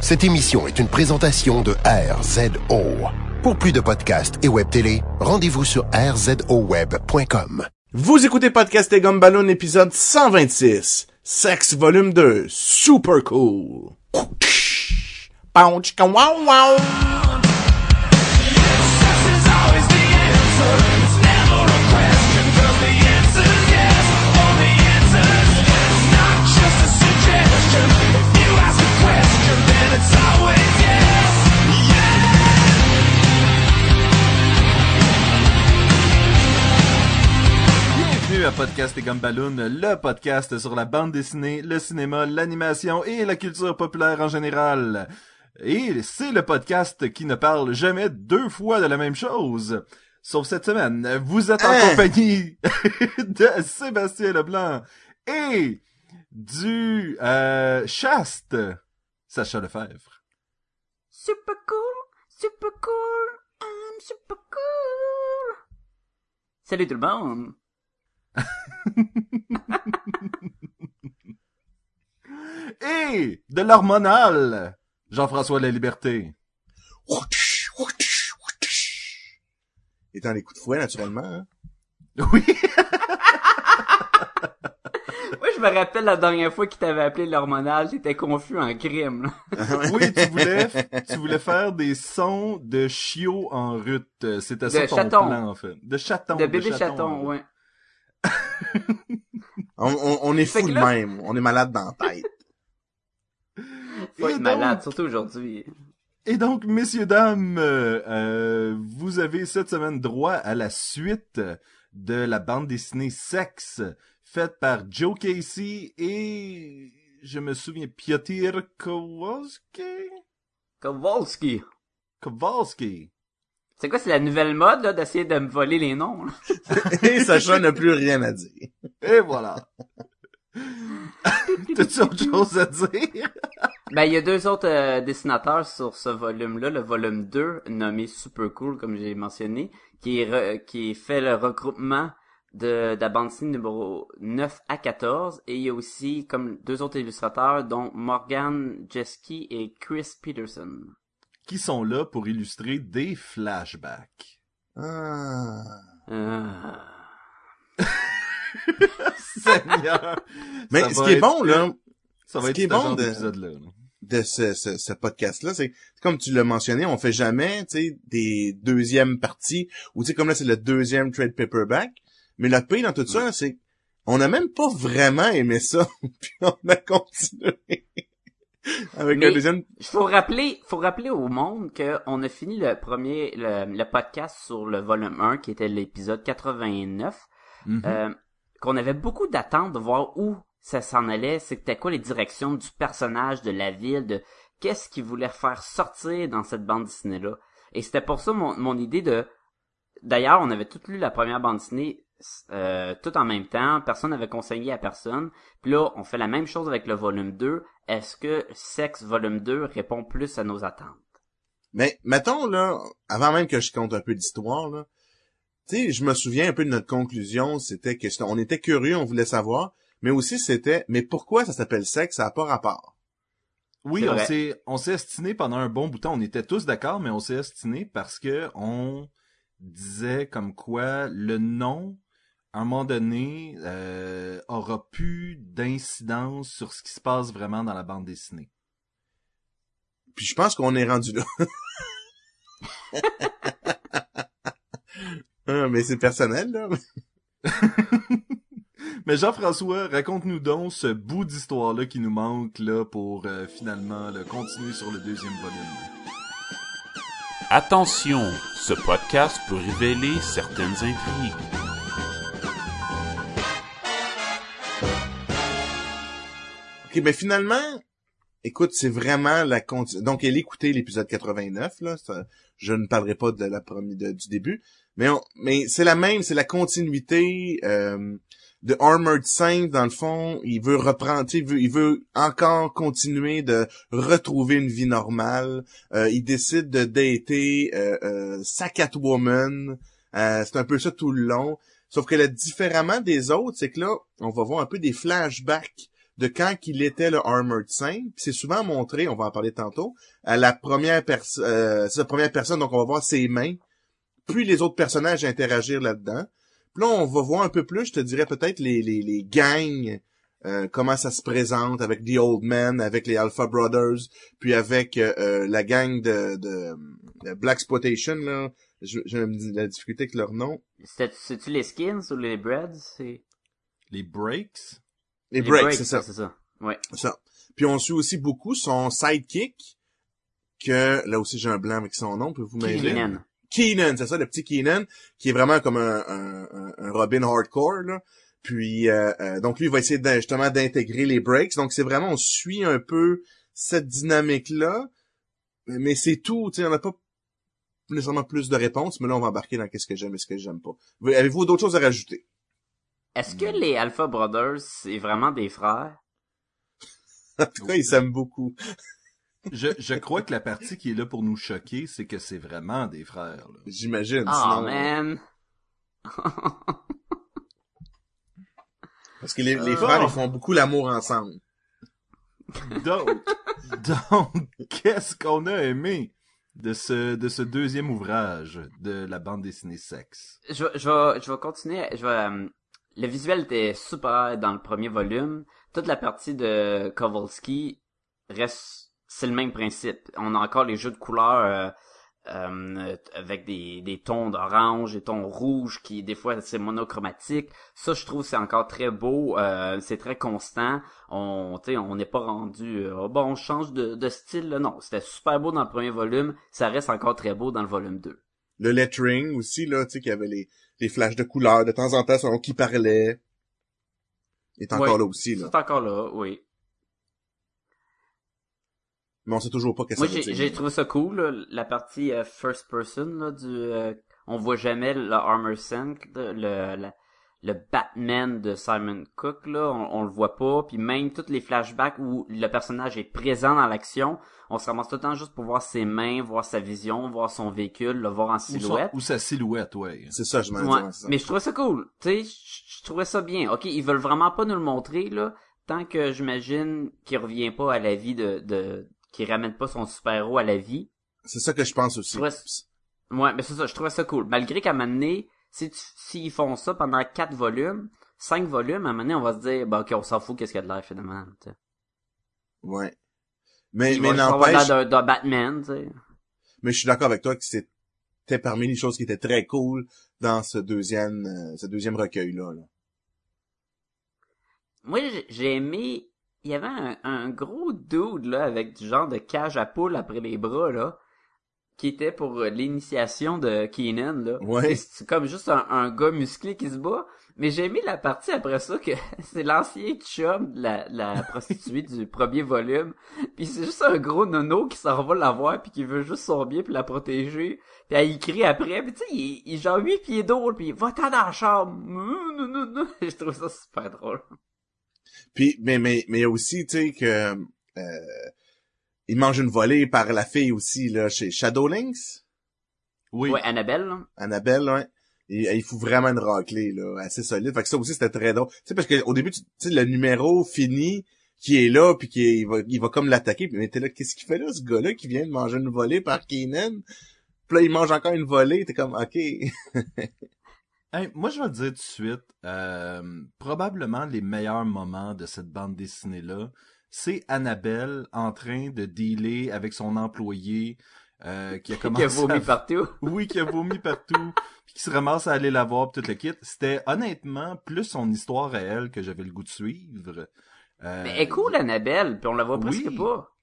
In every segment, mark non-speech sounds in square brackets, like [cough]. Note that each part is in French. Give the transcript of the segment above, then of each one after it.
Cette émission est une présentation de RZO. Pour plus de podcasts et web télé, rendez-vous sur rzoweb.com. Vous écoutez Podcast et Gumballoon épisode 126. Sex volume 2. Super cool. Wow, wow. Podcast et Gumballoon, le podcast sur la bande dessinée, le cinéma, l'animation et la culture populaire en général. Et c'est le podcast qui ne parle jamais deux fois de la même chose. Sauf cette semaine, vous êtes en Hein? compagnie [laughs] de Sébastien Leblanc et du euh, chaste Sacha Lefebvre. Super cool, super cool, I'm super cool. Salut tout le monde. [laughs] Et de l'hormonal, Jean-François La Liberté. Et dans les coups de fouet, naturellement. hein. Oui. [laughs] Moi, je me rappelle la dernière fois qu'il t'avait appelé l'hormonal, t'étais confus en crime. là. Oui, tu voulais, tu voulais faire des sons de chiots en rut. C'était ça De ton chaton. plan, en fait. De chaton. De bébé chaton, ouais. [laughs] On, on, on est fou de là- même. On est malade dans la tête. [laughs] Faut Et être donc- malade, surtout aujourd'hui. Et donc, messieurs, dames, euh, euh, vous avez cette semaine droit à la suite de la bande dessinée Sex, faite par Joe Casey et, je me souviens, Piotr Kowalski? Kowalski. Kowalski. C'est quoi, c'est la nouvelle mode, là, d'essayer de me voler les noms, là? [laughs] Et Sacha n'a plus rien à dire. Et voilà. [laughs] T'as-tu autre chose à dire? Ben, il y a deux autres euh, dessinateurs sur ce volume-là, le volume 2, nommé Super Cool, comme j'ai mentionné, qui, re- qui fait le regroupement de, de la bande dessinée numéro 9 à 14, et il y a aussi comme deux autres illustrateurs, dont Morgan Jeski et Chris Peterson. Qui sont là pour illustrer des flashbacks. Ah. [laughs] Seigneur! Mais Ça ce qui est être- bon, là, Ça va ce être qui est bon de- là. de ce, ce, ce podcast-là, c'est comme tu l'as mentionné, on fait jamais, des deuxièmes parties, ou tu sais, comme là, c'est le deuxième trade paperback, mais le pire dans tout ça, c'est on n'a même pas vraiment aimé ça, [laughs] puis on a continué avec Mais- deuxième... faut rappeler, faut rappeler au monde que on a fini le premier, le, le podcast sur le volume 1, qui était l'épisode 89, Mhm. euh, qu'on avait beaucoup d'attentes de voir où ça s'en allait, c'était quoi les directions du personnage, de la ville, de qu'est-ce qu'il voulait faire sortir dans cette bande dessinée-là. Et c'était pour ça mon, mon idée de... D'ailleurs, on avait tout lu la première bande dessinée euh, tout en même temps, personne n'avait conseillé à personne. Puis là, on fait la même chose avec le volume 2. Est-ce que Sex volume 2 répond plus à nos attentes? Mais mettons, là, avant même que je compte un peu d'histoire, là, tu sais, je me souviens un peu de notre conclusion, c'était que on était curieux, on voulait savoir, mais aussi c'était, mais pourquoi ça s'appelle sexe, ça n'a pas rapport? Oui, on s'est, on s'est estiné pendant un bon bout de temps. On était tous d'accord, mais on s'est estiné parce que on disait comme quoi le nom, à un moment donné, euh, aura plus d'incidence sur ce qui se passe vraiment dans la bande dessinée. Puis je pense qu'on est rendu là. [laughs] Ah, mais c'est personnel, là. [laughs] Mais Jean-François, raconte-nous donc ce bout d'histoire-là qui nous manque là pour euh, finalement le continuer sur le deuxième volume. Attention, ce podcast peut révéler certaines intrigues. Ben finalement, écoute, c'est vraiment la. Donc, elle écoutait l'épisode 89, là. je ne parlerai pas de la du début. Mais, on- mais c'est la même, c'est la continuité euh, de Armored Saint, dans le fond. Il veut reprendre, il veut, il veut encore continuer de retrouver une vie normale. Euh, il décide de dater euh, euh, sa. Euh, c'est un peu ça tout le long. Sauf que là, différemment des autres, c'est que là, on va voir un peu des flashbacks de quand qu'il était le Armored Saint. Puis c'est souvent montré, on va en parler tantôt, à la première personne, euh, c'est la première personne, donc on va voir ses mains, puis les autres personnages interagir là-dedans. Puis là, on va voir un peu plus, je te dirais peut-être les, les, les gangs, euh, comment ça se présente avec The Old Man, avec les Alpha Brothers, puis avec euh, euh, la gang de, de, de Black Exploitation, là. Je- J'ai la difficulté avec leur nom. C'est- C'est-tu les skins ou les breads? C'est... Les breaks? Les, Les Breaks, c'est ça. C'est ça. Ouais. ça. Puis on suit aussi beaucoup son sidekick, que là aussi j'ai un blanc avec son nom, pouvez-vous m'aider? Keenan. Keenan, c'est ça, le petit Keenan, qui est vraiment comme un, un, un- Robin hardcore, là. Puis, euh, euh, donc lui, il va essayer justement d'intégrer les breaks. Donc, c'est vraiment, on suit un peu cette dynamique-là. Mais c'est tout, tu sais, on n'a pas nécessairement plus de réponses, mais là, on va embarquer dans qu'est-ce que j'aime et ce que j'aime pas. Vous- Avez-vous d'autres choses à rajouter? Est-ce que les Alpha Brothers, c'est vraiment des frères? En tout cas, ils s'aiment beaucoup. Je, je crois que la partie qui est là pour nous choquer, c'est que c'est vraiment des frères. là. J'imagine. Oh sinon- man! Parce que les, les Ah. frères, ils font beaucoup l'amour ensemble. Donc, donc qu'est-ce qu'on a aimé de ce, de ce deuxième ouvrage de la bande dessinée Sexe? je, je vais continuer. Je vais, euh, le visuel était super dans le premier volume. Toute la partie de Kowalski reste, c'est le même principe. On a encore les jeux de couleurs euh, euh, avec des, des tons d'orange, des tons rouges qui des fois c'est monochromatique. Ça, je trouve c'est encore très beau. euh, c'est très constant. On, tu on n'est pas rendu euh, Oh, bon, on change de, de style. Là. Non, c'était super beau dans le premier volume. Ça reste encore très beau dans le volume 2. Le lettering aussi, là, tu sais, qu'il y avait les, les flashs de couleurs. De temps en temps, selon qui parlait. Il est encore Ouais. là aussi, là. C'est encore là, oui. Mais on sait toujours pas qu'est-ce Moi, que ça j'ai trouvé ça cool, là, la partie euh, first person là, du. euh, on voit jamais le Armor Sync, le, le le Batman de Simon Cook là, on, on le voit pas. Puis même tous les flashbacks où le personnage est présent dans l'action, on se ramasse tout le temps juste pour voir ses mains, voir sa vision, voir son véhicule, le voir en Ou, son- silhouette. ou sa silhouette, ouais. C'est ça, je m'en Ouais, mais je trouvais ça cool. Tu sais, je je trouvais ça bien. Ok, ils veulent vraiment pas nous le montrer là, tant que j'imagine qu'il revient pas à la vie de, de qu'il ramène pas son super-héros à la vie. C'est ça que je pense aussi. Je trouvais- Ouais, mais c'est ça, je trouvais ça cool. Malgré qu'à un moment donné, si tu- s'ils font ça pendant quatre volumes, cinq volumes, à un moment donné, on va se dire, bah ok, on s'en fout qu'est-ce qu'il y a de l'air finalement. tu sais. Ouais. Mais, Il mais n'empêche, d'un Batman, tu sais. mais je suis d'accord avec toi que c'était parmi les choses qui étaient très cool dans ce deuxième, euh, ce deuxième recueil-là. là. Moi, j'ai- j'ai aimé, il y avait un, un gros dude, là, avec du genre de cage à poule après les bras, là, qui était pour euh, l'initiation de Keenan, là. Ouais. C'est comme juste un, un gars musclé qui se bat. Mais j'ai aimé la partie après ça que [laughs] c'est l'ancien chum de la, la prostituée du premier volume. Puis c'est juste un gros nono qui s'en va la voir puis qui veut juste son bien puis la protéger. Puis elle y crie après. Puis tu sais, il, il genre huit pieds d'eau puis va-t'en dans la chambre. Non, non, non, non. [laughs] Je trouve ça super drôle. Puis, mais, mais, mais aussi, tu sais, que, euh, il mange une volée par la fille aussi, là, chez Shadowlinks? Oui. Ouais, Annabelle, là. Annabelle, ouais. Et, il faut vraiment une raclée, là, assez solide. Fait que ça aussi, c'était très drôle. Tu sais, parce qu'au début, tu sais, le numéro fini, qui est là, puis qui est- il va, il va comme l'attaquer, puis mais t'es là, qu'est-ce qu'il fait là, ce gars-là, qui vient de manger une volée par Keenan? Puis là, il mange encore une volée, t'es comme, ok. [laughs] Hey, moi, je vais te dire tout de suite, euh, probablement les meilleurs moments de cette bande dessinée-là, c'est Annabelle en train de dealer avec son employé euh, qui a Qui commencé a vomi à... partout. [laughs] Oui, qui a vomi partout, puis qui se ramasse à aller la voir, puis tout le kit. C'était honnêtement plus son histoire à elle que j'avais le goût de suivre. Euh, Mais elle est cool, Annabelle, puis on la voit presque Oui. pas.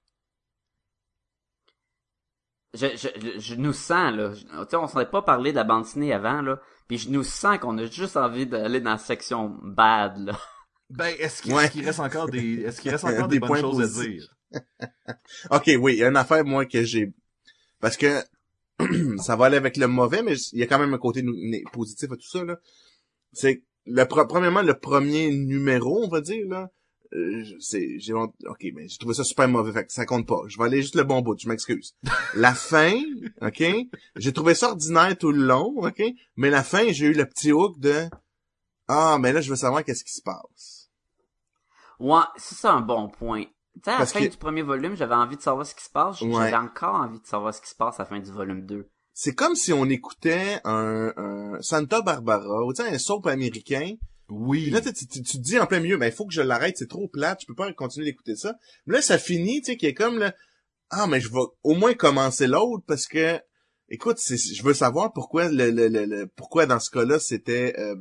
Je, je, je, nous sens, là. Je- Tu sais, on s'en est pas parlé de la bande dessinée avant, là. Puis je nous sens qu'on a juste envie d'aller dans la section bad, là. Ben, est-ce qu'il Ouais. reste encore des, est-ce qu'il [laughs] reste encore Des des, bonnes points choses à dire? [laughs] Ok, oui, il y a une affaire, moi, que j'ai... Parce que [clears throat] ça va aller avec le mauvais, mais il y a quand même un côté positif à tout ça, là. C'est, le pre- premièrement, le premier numéro, on va dire, là, euh, c'est, j'ai, ok, mais j'ai trouvé ça super mauvais, fait que ça compte pas. Je vais aller juste le bon bout, je m'excuse. [laughs] La fin, ok, j'ai trouvé ça ordinaire tout le long, ok, mais la fin, j'ai eu le petit hook de, ah, mais là, je veux savoir qu'est-ce qui se passe. Ouais, c'est ça un bon point. Tu sais, à la fin que- du premier volume, j'avais envie de savoir ce qui se passe. Ouais. J'avais encore envie de savoir ce qui se passe à la fin du volume 2. C'est comme si on écoutait un, un Santa Barbara, ou tu sais, un soap américain. Oui. Puis là, tu, tu, tu te dis en plein milieu, ben, il faut que je l'arrête, c'est trop plate, je peux pas continuer d'écouter ça. Mais là, ça finit, tu sais, qui est comme là, ah, mais je vais au moins commencer l'autre parce que, écoute, c'est, je veux savoir pourquoi le, le, le, le- pourquoi dans ce cas-là, c'était, euh,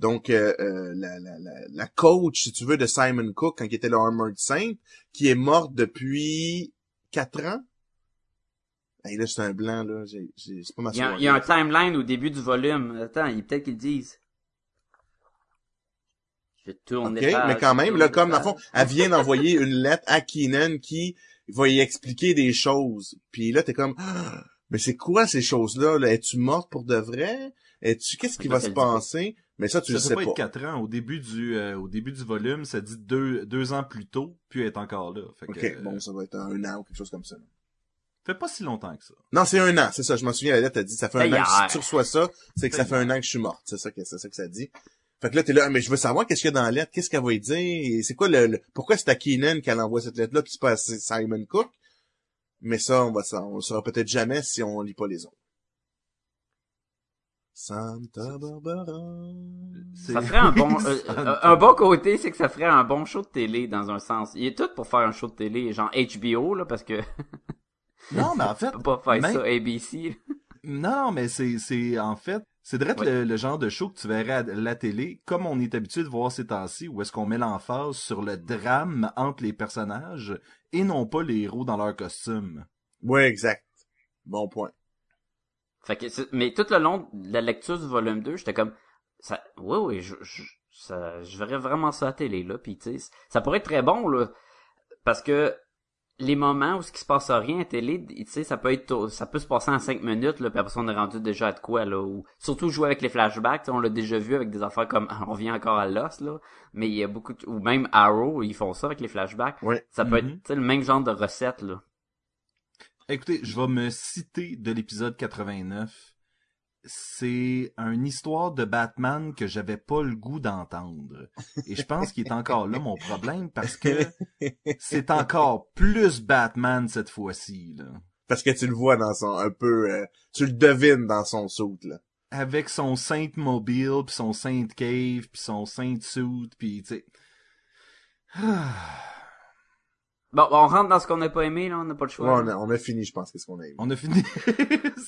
donc, euh, euh, la, la, la, la coach, si tu veux, de Simon Cook, quand il était le Armored Saint, qui est morte depuis quatre ans. Hey, là, c'est un blanc, là, j'ai, j'ai, c'est pas ma Il y, a, il y a un timeline au début du volume. Attends, il peut-être qu'ils disent. Je tourne OK, les pages, mais quand même, là, comme, dans le fond, elle vient d'envoyer une lettre à Keenan qui va y expliquer des choses. Puis là, t'es comme, Ah, mais c'est quoi ces choses-là? Là? Es-tu morte pour de vrai? Es-tu, qu'est-ce qui Là, va se passer? Mais ça, tu ça le peut sais pas pas. être 4 ans. Au début du euh, au début du volume, ça dit deux, deux ans plus tôt, puis elle est encore là. Fait que, OK, euh, bon, ça va être un an ou quelque chose comme ça. fait pas si longtemps que ça. Non, c'est un an, c'est ça. Je m'en souviens, la lettre a dit, ça fait un an que si tu reçois ça, c'est que ça fait un an que je suis morte. C'est ça que, c'est ça que ça dit. Fait que là, t'es là, mais je veux savoir qu'est-ce qu'il y a dans la lettre, qu'est-ce qu'elle va y dire, et c'est quoi le, le- pourquoi c'est à Keenan qu'elle envoie cette lettre-là, puis c'est pas à Simon Cook? Mais ça, on va ça, on le saura peut-être jamais si on lit pas les autres. Santa Barbara. C'est- Ça ferait un bon, [laughs] euh, un bon côté, c'est que ça ferait un bon show de télé dans un sens. Il est tout pour faire un show de télé, genre HBO, là, parce que [laughs] Non, mais en fait, peut pas faire même- ça ABC. Non, mais c'est, c'est, en fait, c'est direct Ouais. le, le genre de show que tu verrais à la télé, comme on est habitué de voir ces temps-ci, où est-ce qu'on met l'emphase sur le drame entre les personnages et non pas les héros dans leur costume. Ouais, exact. Bon point. Fait que, mais tout le long de la lecture du volume 2, j'étais comme, ça, oui, oui, je, je, ça, je verrais vraiment ça à la télé, là, pis tu sais, ça pourrait être très bon, là, parce que les moments où ce qui se passe rien à télé, tu sais, ça peut être, ça peut se passer en cinq minutes, là, puis après ça, on est rendu déjà à de quoi, là, ou, surtout jouer avec les flashbacks, tu sais, on l'a déjà vu avec des affaires comme, [laughs] on revient encore à l'os, là, mais il y a beaucoup, de- ou même Arrow, ils font ça avec les flashbacks. Ouais. Ça peut Mhm. être, tu sais, le même genre de recette, là. Écoutez, je vais me citer de l'épisode 89. C'est une histoire de Batman que j'avais pas le goût d'entendre. Et je pense qu'il est encore là mon problème parce que c'est encore plus Batman cette fois-ci, là. Parce que tu le vois dans son, un peu, euh, tu le devines dans son soute, là. avec son Saint Mobile, puis son Saint Cave, puis son Saint Suit, puis tu sais. Ah. Bon, on rentre dans ce qu'on n'a pas aimé, là, on n'a pas le Ouais, choix. on a, on a fini, je pense, qu'est-ce qu'on a aimé. On a fini. [laughs]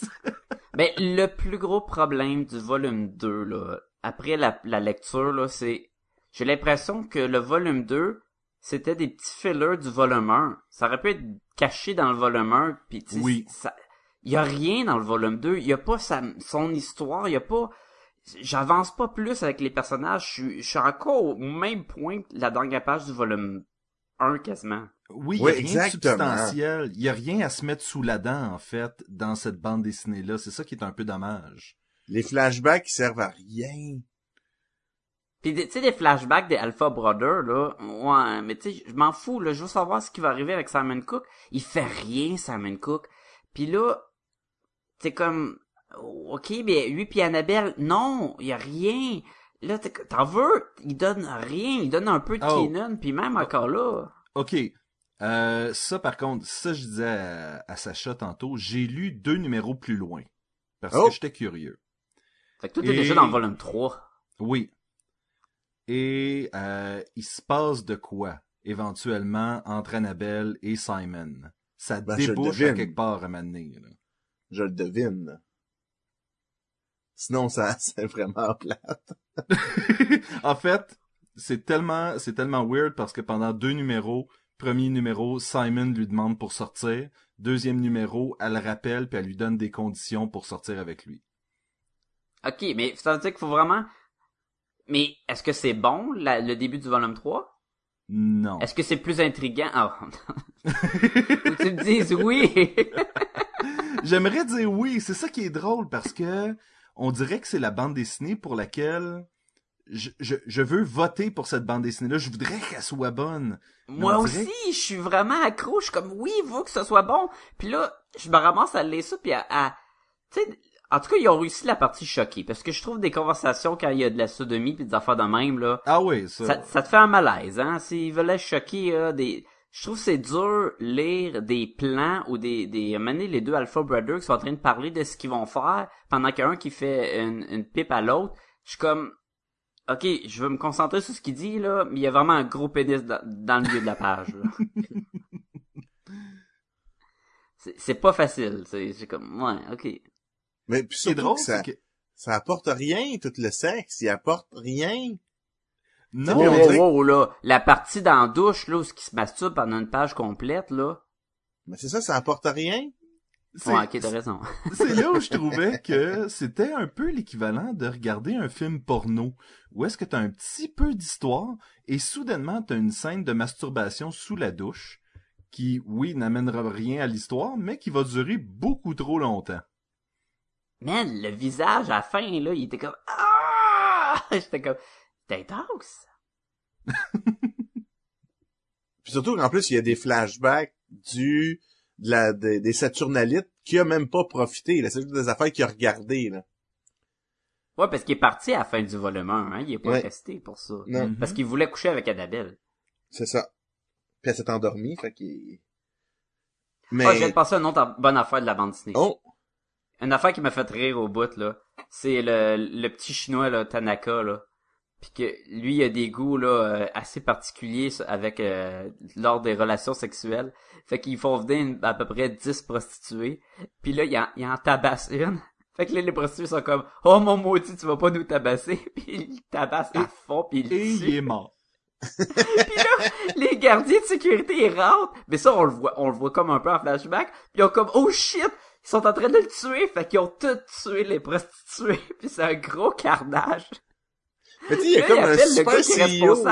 Ben, le plus gros problème du volume 2, là, après la, la lecture, là, c'est, j'ai l'impression que le volume 2, c'était des petits fillers du volume 1. Ça aurait pu être caché dans le volume 1, puis tu sais, Oui. ça, y a rien dans le volume 2. Y a pas sa, son histoire, y a pas, j'avance pas plus avec les personnages. Je suis, je suis encore au même point que la dernière page du volume 1, quasiment. Oui, il Oui, y a rien de substantiel. Il y a rien à se mettre sous la dent, en fait, dans cette bande dessinée-là. C'est ça qui est un peu dommage. Les flashbacks, ils servent à rien. Pis tu sais, des flashbacks des Alpha Brothers, là, ouais, mais tu sais, je m'en fous, là, je veux savoir ce qui va arriver avec Simon Cook. Il fait rien, Simon Cook. Puis là, c'est comme, ok, mais lui puis Annabelle, non, il y a rien. Là, t'es- t'en veux, il donne rien, il donne un peu de Oh. Kenan, puis même encore là. OK. Euh, ça, par contre, ça, je disais à, à Sacha tantôt, j'ai lu deux numéros plus loin. Parce Oh. que j'étais curieux. Fait que tout est Et- déjà dans le volume 3. Oui. Et euh, il se passe de quoi, éventuellement, entre Annabelle et Simon? Ça Ben, débouche à quelque part à m'amener. Je le devine. Sinon, ça, [laughs] c'est vraiment plate. [laughs] en fait, c'est tellement, c'est tellement weird parce que pendant deux numéros, premier numéro, Simon lui demande pour sortir. Deuxième numéro, elle le rappelle puis elle lui donne des conditions pour sortir avec lui. Ok, mais ça veut dire qu'il faut vraiment... Mais est-ce que c'est bon, la- le début du volume 3? Non. Est-ce que c'est plus intriguant? Ah. [laughs] Faut que tu me dises oui. J'aimerais dire oui, c'est ça qui est drôle parce que on dirait que c'est la bande dessinée pour laquelle je, je, je veux voter pour cette bande dessinée-là. Je voudrais qu'elle soit bonne. Moi aussi, je suis vraiment accro. Je suis comme, oui, il faut que ce soit bon. Puis là, je me ramasse à lire ça, puis à... à- Tu sais, En tout cas, ils ont réussi la partie choquée. Parce que je trouve des conversations quand il y a de la sodomie pis des affaires de même, là. Ah oui, ça. Ça, ça te fait un malaise, hein. S'ils veulent choquer, euh, des, je trouve que c'est dur lire des plans ou des, des, mener les deux Alpha Brothers qui sont en train de parler de ce qu'ils vont faire pendant qu'un qui fait une, une pipe à l'autre. Je suis comme, ok, je veux me concentrer sur ce qu'il dit, là, mais il y a vraiment un gros pénis dans, dans le milieu de la page, là. [laughs] c'est, c'est pas facile, c'est, c'est comme, ouais, ok. Mais puis Ce qui est surtout drôle, que ça, c'est que... ça apporte rien, tout le sexe. Il apporte rien. Non, là, la partie dans la douche, là, où ce qui se masturbe pendant une page complète, là. Mais c'est ça, ça apporte rien. c'est- Ouais, ok, t'as raison. [laughs] c'est là où je [laughs] trouvais que c'était un peu l'équivalent de regarder un film porno, où est-ce que t'as un petit peu d'histoire, et soudainement t'as une scène de masturbation sous la douche, qui, oui, n'amènera rien à l'histoire, mais qui va durer beaucoup trop longtemps. Man, le visage à la fin, là, il était comme, ah! [laughs] J'étais comme, t'es intense. [laughs] Puis surtout qu'en plus, il y a des flashbacks du de la, des- des Saturnalites qui a même pas profité. là. C'est juste des affaires qu'il a regardées. Là. Ouais, parce qu'il est parti à la fin du volume 1, hein. Il est pas Ouais. resté pour ça. Non, Mhm. Parce qu'il voulait coucher avec Annabelle. c'est ça. Puis elle s'est endormie, fait qu'il... Mais... Ah, je viens de passer à une autre bonne affaire de la bande dessinée. Oh! Une affaire qui m'a fait rire au bout, là. C'est le, le petit chinois, là, Tanaka, là. Puis que lui, il a des goûts, là, euh, assez particuliers avec, euh, lors des relations sexuelles. Fait qu'ils font venir une- à peu près 10 prostituées. Puis là, il en, il en tabasse une. [laughs] Fait que là, les prostituées sont comme, oh mon maudit, tu vas pas nous tabasser. [laughs] Puis il tabasse à fond, puis il Et tue. il est mort. [laughs] Puis là, les gardiens de sécurité ils rentrent, mais ça on le voit, on le voit comme un peu en flashback. Puis ils ont comme oh shit, ils sont en train de le tuer, fait qu'ils ont tous tué les prostituées. Puis c'est un gros carnage. Mais tu sais, il y a comme un super CEO.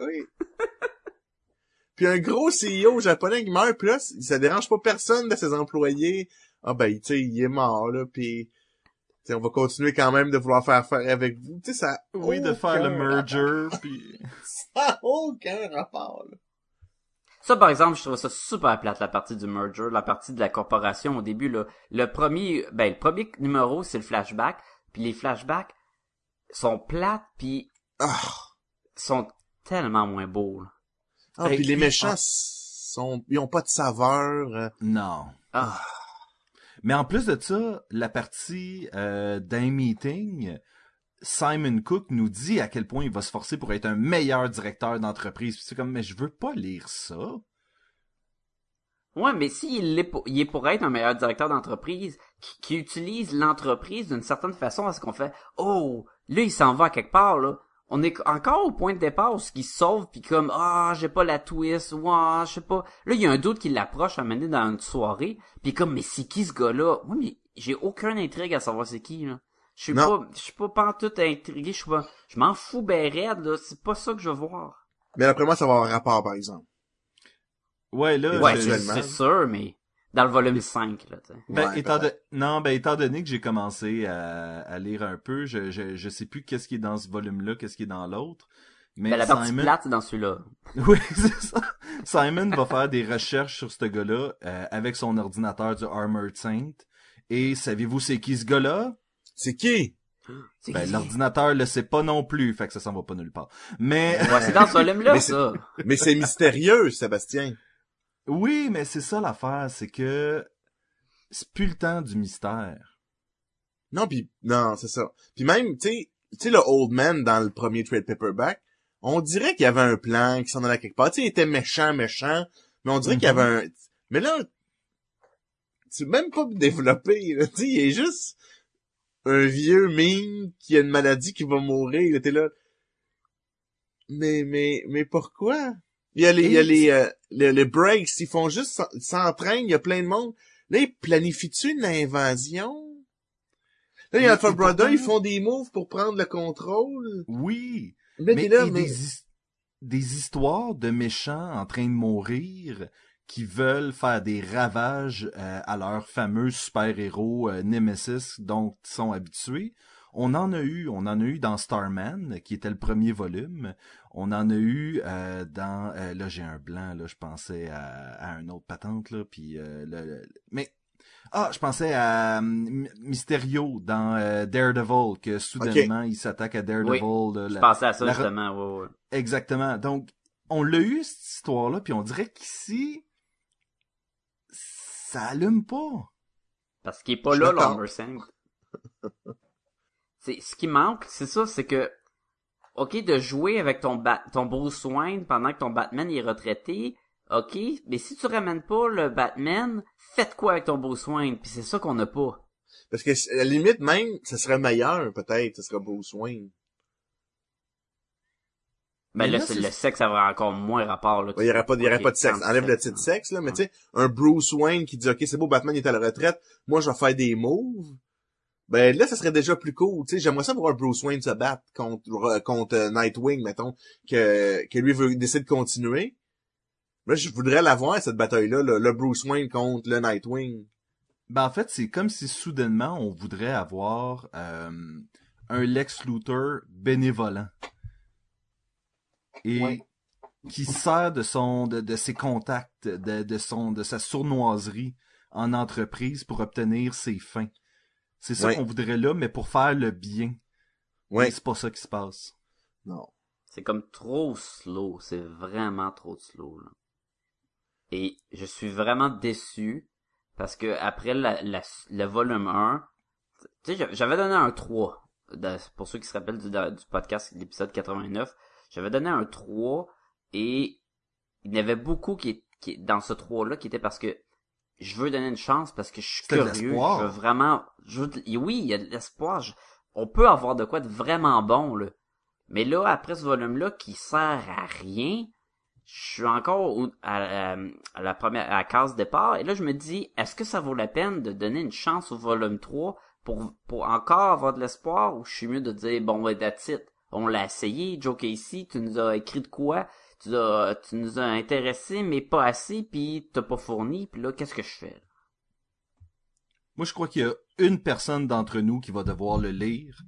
Oui. [laughs] Puis un gros CEO japonais qui meurt, puis là, ça dérange pas personne de ses employés. Ah ben, tu sais, il est mort, là, puis... tu sais, on va continuer quand même de vouloir faire affaire avec vous. Tu sais, ça... Oui, de faire le merger, puis... [laughs] Ça a aucun rapport, là. Ça par exemple, je trouve ça super plate la partie du merger, la partie de la corporation au début là. Le premier, ben le premier numéro c'est le flashback, puis les flashbacks sont plates puis Ah, sont tellement moins beaux. là. ah puis les méchants ah. sont... Ils ont pas de saveur. euh. Non. Ah. Mais en plus de ça, la partie euh, d'un meeting, Simon Cook nous dit à quel point il va se forcer pour être un meilleur directeur d'entreprise. Puis C'est comme, mais je veux pas lire ça. Ouais, mais s'il est pour, il est pour être un meilleur directeur d'entreprise, qui, qui utilise l'entreprise d'une certaine façon à ce qu'on fait, oh, là, il s'en va à quelque part, là. On est encore au point de départ où ce qui sauve puis comme, ah, j'ai pas la twist, ou ah, je sais pas. Là, il y a un doute qui l'approche à mener dans une soirée, puis comme, mais c'est qui ce gars-là? Oui, mais j'ai aucune intrigue à savoir c'est qui, là. Je suis pas, je suis pas pantoute intrigué, je suis pas, je m'en fous ben raide, là. C'est pas ça que je veux voir. Mais après moi, ça va avoir un rapport, par exemple. Ouais, là, Ouais, je- c'est sûr, mais dans le volume 5, là, tu sais. Ben, Ouais, étant de... Non, ben, étant donné que j'ai commencé à, à lire un peu, je, je, je sais plus qu'est-ce qui est dans ce volume-là, qu'est-ce qui est dans l'autre. Mais Ben, la partie Simon... plate, c'est dans celui-là. [laughs] Oui, c'est ça. Simon va faire des recherches sur ce gars-là euh, avec son ordinateur du Armored Saint. Et savez-vous c'est qui ce gars-là? C'est qui? Ben, l'ordinateur le sait pas non plus, fait que ça s'en va pas nulle part. Mais, Ouais, c'est dans ce volume-là, [laughs] ça. Mais c'est mystérieux, Sébastien. Oui, mais c'est ça l'affaire, c'est que c'est plus le temps du mystère. Non, puis non, c'est ça. Puis même, tu sais, tu sais le old man dans le premier trade paperback, on dirait qu'il y avait un plan, qu'il s'en allait quelque part. Tu sais, il était méchant, méchant, mais on dirait qu'il y avait un. Mais là, c'est même pas [laughs] développé. Tu sais, il est juste un vieux mine qui a une maladie qui va mourir. Il était là. Mais mais mais pourquoi? Il y a les il y a les euh, les, les breaks, ils font juste s'en- s'entraînent, il y a plein de monde. Là, ils planifient-tu une invasion? Là, les Alpha Brothers, ils font des moves pour prendre le contrôle. Oui, Mais, mais, là, mais... des, des histoires de méchants en train de mourir qui veulent faire des ravages euh, à leurs fameux super-héros euh, Nemesis dont ils sont habitués. On en a eu, on en a eu dans Starman, qui était le premier volume. On en a eu euh, dans, euh, là j'ai un blanc, là je pensais à, à un autre patente là, puis euh, le, le- mais Ah, je pensais à euh, Mysterio dans Daredevil, que soudainement il s'attaque à Daredevil. Oui, là, je la- pensais à ça la- justement. Ouais, ouais. Exactement. Donc, on l'a eu cette histoire-là, puis on dirait qu'ici, ça allume pas. Parce qu'il est pas Je là, Saint. [laughs] c'est ce qui manque, c'est ça, c'est que ok de jouer avec ton Bat- ton Bruce Wayne pendant que ton Batman est retraité, ok, mais si tu ramènes pas le Batman, faites quoi avec ton Bruce Wayne? Puis c'est ça qu'on n'a pas. Parce que, à la limite, même, ce serait meilleur, peut-être, ce serait Bruce Wayne. Ben Mais là, le sexe aurait encore moins rapport là. Il y aurait pas, il y aurait pas de sexe. Enlève le titre hein. sexe, là, mais tu sais, un Bruce Wayne qui dit, OK, c'est beau, Batman il est à la retraite, moi, je vais faire des moves. Ben, là, ça serait déjà plus cool, tu sais. J'aimerais ça voir Bruce Wayne se battre contre, euh, contre euh, Nightwing, mettons, que, que lui veut, décide de continuer. Là, je voudrais la voir, cette bataille-là, le, le Bruce Wayne contre le Nightwing. Ben, en fait, c'est comme si soudainement on voudrait avoir euh, un Lex Luthor bénévolent. Et Ouais. qui sert de son de, de ses contacts, de, de son de sa sournoiserie en entreprise pour obtenir ses fins. C'est ça Ouais. qu'on voudrait là, mais pour faire le bien. Ouais. C'est pas ça qui se passe. Non. C'est comme trop slow, c'est vraiment trop slow là. Et je suis vraiment déçu parce que après la, la- le volume 1, tu sais j'a- j'avais donné un 3 de- pour ceux qui se rappellent du, du podcast l'épisode 89, j'avais donné un 3 et il y en avait beaucoup qui qui dans ce 3 là qui était parce que je veux donner une chance parce que je suis curieux, je veux vraiment je veux oui, il y a de l'espoir, je- on peut avoir de quoi de vraiment bon là. Mais là, après ce volume-là, qui sert à rien, je suis encore à, à- à la première à la case départ, et là je me dis, est-ce que ça vaut la peine de donner une chance au volume 3 pour, pour encore avoir de l'espoir, ou je suis mieux de dire, bon, ouais, that's it. On l'a essayé, Joe Casey, tu nous as écrit de quoi, tu, as, tu nous as intéressés, mais pas assez, puis t'as pas fourni, puis là, qu'est-ce que je fais? Moi, je crois qu'il y a une personne d'entre nous qui va devoir le lire,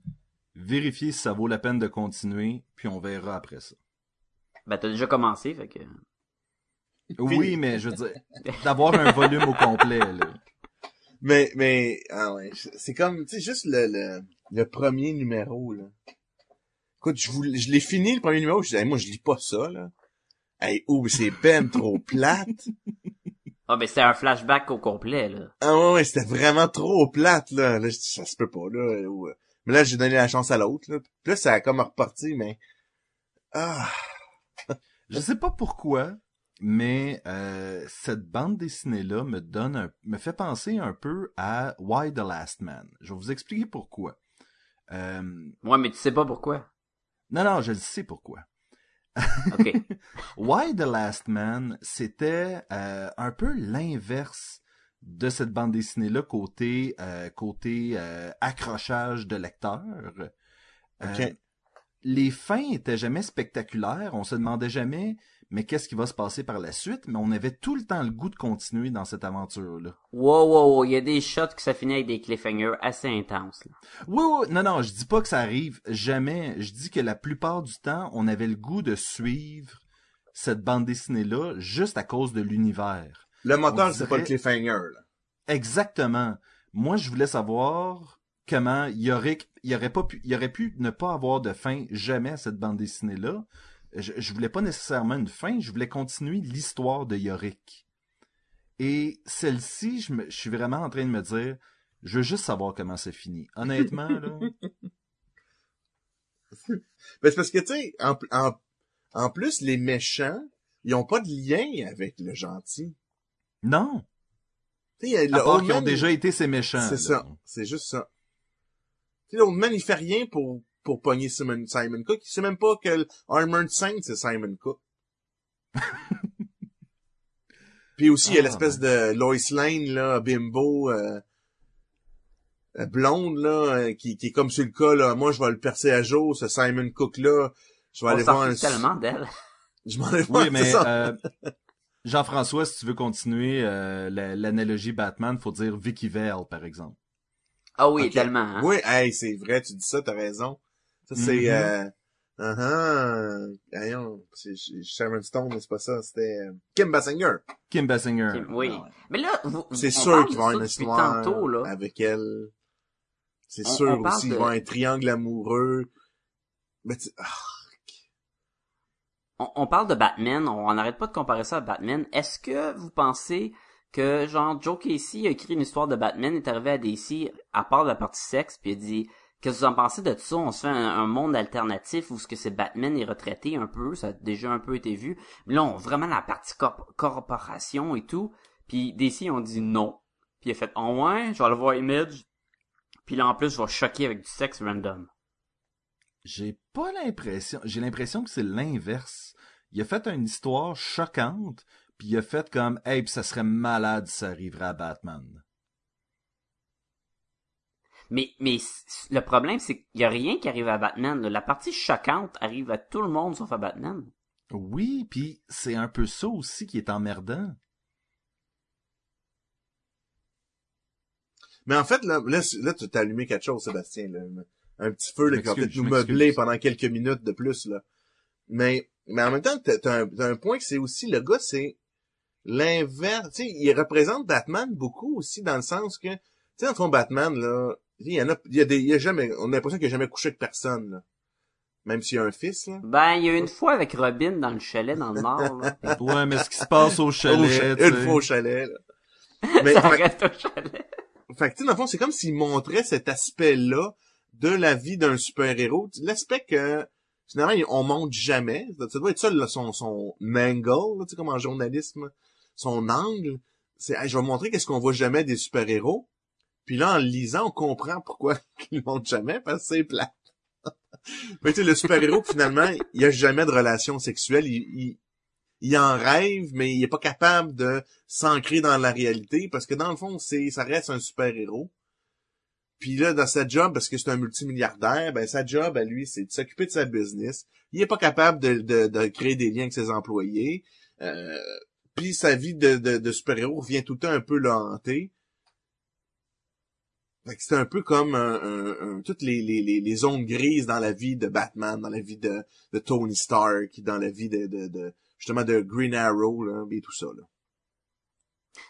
vérifier si ça vaut la peine de continuer, puis on verra après ça. Ben, t'as déjà commencé, fait que... Oui, mais je veux dire, d'avoir un volume au complet, là. [laughs] Mais, mais, ah ouais, c'est comme, tu sais, juste le, le, le premier numéro, là. Écoute, je, voulais- je l'ai fini, le premier numéro, je disais, Hey, moi, je lis pas ça, là. Hey, oh, c'est ben trop plate. Ah, ben, c'est un flashback au complet, là. Ah ouais, ouais, c'était vraiment trop plate, là. Là, je dis, ça se peut pas, là. euh. Mais là, j'ai donné la chance à l'autre, là. Puis là, ça a comme reparti, mais... Ah, Je sais pas pourquoi, mais euh, cette bande dessinée-là me donne un, me fait penser un peu à Why the Last Man. Je vais vous expliquer pourquoi. Euh, Ouais, mais tu sais pas pourquoi. non, non, je le sais pourquoi. [laughs] Why the Last Man, c'était euh, un peu l'inverse de cette bande dessinée-là côté euh, côté euh, accrochage de lecteur. Les fins étaient jamais spectaculaires, on se demandait jamais mais qu'est-ce qui va se passer par la suite, mais on avait tout le temps le goût de continuer dans cette aventure-là. Wow, wow, wow, il y a des shots que ça finit avec des cliffhangers assez intenses. Là. Oui, oui, non, non, je dis pas que ça arrive jamais. Je dis que la plupart du temps, on avait le goût de suivre cette bande dessinée-là juste à cause de l'univers. le moteur, On c'est pas le dirait- cliffhanger, là. Exactement. Moi, je voulais savoir comment il y aurait, il y aurait pas pu, il y aurait pu ne pas avoir de fin jamais à cette bande dessinée-là. Je, je voulais pas nécessairement une fin, je voulais continuer l'histoire de Yorick. Et celle-ci, je, me- je suis vraiment en train de me dire, je veux juste savoir comment ça finit. Honnêtement, là. [laughs] Ben, c'est parce que, tu sais, en, en, en plus, les méchants, ils ont pas de lien avec le gentil. Non. Tu sais, le À part Old qu'ils ont Man, déjà été ces méchants. C'est ça. C'est juste ça. Tu sais, l'Old Man, il fait rien pour, pour pogner Simon, Simon Cook. Il sait même pas que Armored Saint, c'est Simon Cook. [laughs] Puis aussi, il y a Ah, l'espèce de Lois Lane, là, bimbo, euh, euh, blonde, là, euh, qui, qui est comme sur le cas, là. Moi, je vais le percer à jour, ce Simon Cook-là. Je vais On aller voir un... tellement d'elle. [laughs] Je m'en vais voir, Oui, mais euh, Jean-François, si tu veux continuer euh, la- l'analogie Batman, faut dire Vicky Vale, par exemple. Ah oui, tellement. Hein? Oui, hey, c'est vrai, tu dis ça, t'as raison. Ça, c'est... Mhm. euh, Uh -huh. Voyons, c'est Sharon Stone, mais c'est pas ça, c'était euh, Kim Basinger. Kim Basinger. Kim- oui. Ah ouais. Mais là, vous, C'est sûr qu'il va y avoir une histoire tantôt, là. avec elle. C'est sûr on aussi, de- il va y avoir un triangle amoureux. Mais tu... ah, on, on parle de Batman, on n'arrête pas de comparer ça à Batman. Est-ce que vous pensez que genre Joe Casey a écrit une histoire de Batman, est arrivé à DC à part de la partie sexe, puis il a dit qu'est-ce que vous en pensez de tout ça? On se fait un, monde alternatif où ce que c'est Batman est retraité un peu, ça a déjà un peu été vu. Mais là, on vraiment la partie corp- corporation et tout. Puis DC ont dit non. Puis il a fait oh ouais, je vais aller voir Image. Puis là en plus, je vais choquer avec du sexe random. J'ai pas l'impression, j'ai l'impression que c'est l'inverse. Il a fait une histoire choquante, puis il a fait comme, hey, ça serait malade si ça arriverait à Batman. Mais, le problème, c'est qu'il y a rien qui arrive à Batman. là. La partie choquante arrive à tout le monde sauf à Batman. Oui, puis c'est un peu ça aussi qui est emmerdant. Mais en fait, là, là, là tu t'as allumé quelque chose, Sébastien. Là. Un petit feu là, qui va peut-être nous meubler pendant quelques minutes de plus. là. Mais, mais en même temps, t'as t'as un, t'as un point que c'est aussi, le gars, c'est l'inverse. Tu sais, il représente Batman beaucoup aussi dans le sens que, tu sais, dans le fond, Batman, là, il y en a, il y a des, il y a jamais, on a l'impression qu'il a jamais couché avec personne, là. Même s'il a un fils, là. Ben, il y a une fois avec Robin dans le chalet dans le nord. Là. [laughs] Ouais, mais ce qui se passe au Au chalet, cha- une fois au chalet, là. [laughs] Mais, ça fait- reste au chalet. Fait que, tu sais, dans le fond, c'est comme s'il montrait cet aspect-là de la vie d'un super-héros. L'aspect que, finalement, on montre jamais. Ça doit être ça, là, son, son angle, là, tu sais, comme en journalisme. Son angle. C'est, Hey, je vais montrer qu'est-ce qu'on voit jamais des super-héros. Puis là, en le lisant, on comprend pourquoi [laughs] ils le montrent jamais, parce que c'est plat. Mais [laughs] tu sais, le super-héros, finalement, il a jamais de relation sexuelle. Il, il, il en rêve, mais il est pas capable de s'ancrer dans la réalité parce que dans le fond, c'est ça reste un super-héros. Puis là, dans sa job, parce que c'est un multimilliardaire, ben sa job à lui, c'est de s'occuper de sa business. Il est pas capable de, créer des liens avec ses employés. Euh, puis sa vie de, de, super-héros revient tout le temps un peu le hanter. C'est un peu comme toutes les, les, les, zones grises dans la vie de Batman, dans la vie de, de Tony Stark, dans la vie de, de, de justement de Green Arrow là, et tout ça. Là.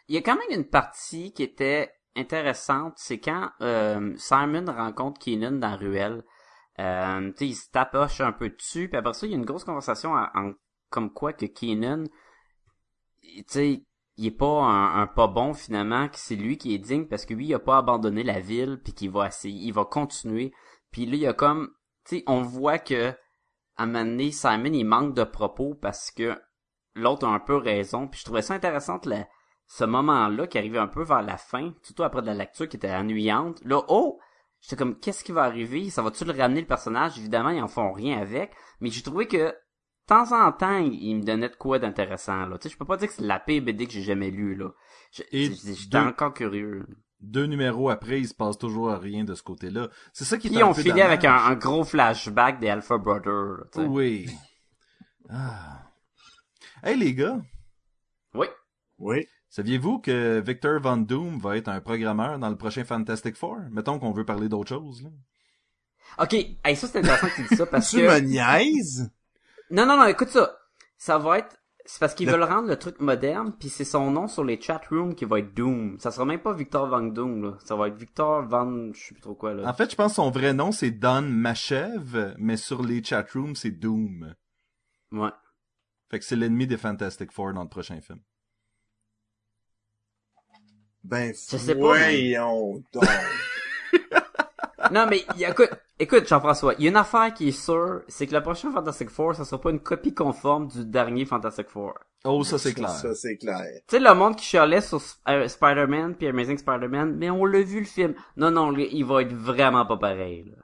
Il y a quand même une partie qui était intéressante, c'est quand euh, Simon rencontre Keenan dans la ruelle. Euh, il se tapoche un peu dessus, puis après ça, il y a une grosse conversation en- comme quoi que Keenan, tu sais, il est pas un, pas bon finalement, que c'est lui qui est digne parce que lui, il a pas abandonné la ville, puis qu'il va essayer, il va continuer. Puis là, il y a comme, tu sais, on voit que à un moment donné, Simon, il manque de propos parce que l'autre a un peu raison. Puis je trouvais ça intéressant ce moment-là qui arrivait un peu vers la fin, surtout après la lecture qui était ennuyante. Là, oh! J'étais comme, qu'est-ce qui va arriver? Ça va-tu le ramener le personnage? Évidemment, ils en font rien avec. Mais j'ai trouvé que, temps en temps, il me donnait de quoi d'intéressant, là. Tu sais, je peux pas dire que c'est la pire BD que j'ai jamais lue, là. J'étais deux- encore curieux. Deux numéros après, il se passe toujours rien de ce côté-là. C'est ça qui est Puis un on peu filait avec un, gros flashback des Alpha Brothers, là, tu sais. Oui. Ah. Hey les gars, Oui. Oui. saviez-vous que Victor Von Doom va être un programmeur dans le prochain Fantastic Four? Mettons qu'on veut parler d'autre chose. Là. Ok, hey, ça c'est intéressant que tu dis ça parce Tu que... me niaises? Non, non, non, écoute ça. Ça va être... C'est parce qu'ils Le- veulent rendre le truc moderne, puis c'est son nom sur les chat rooms qui va être Doom. Ça sera même pas Victor Van Doom, là. Ça va être Victor Van... Je sais plus trop quoi, là. En fait, je pense que son vrai nom c'est Don Machev, mais sur les chatrooms c'est Doom. Ouais. Fait que c'est l'ennemi des Fantastic Four dans le prochain film. Ben, Je sais pas, voyons donc. Non, mais y a- écoute, écoute Jean-François, il y a une affaire qui est sûre, c'est que le prochain Fantastic Four, ça sera pas une copie conforme du dernier Fantastic Four. Oh, ça c'est clair. Ça, c'est clair. Tu sais, le monde qui chialait sur euh, Spider-Man puis Amazing Spider-Man, mais on l'a vu le film. Non, non, lui, il va être vraiment pas pareil, là.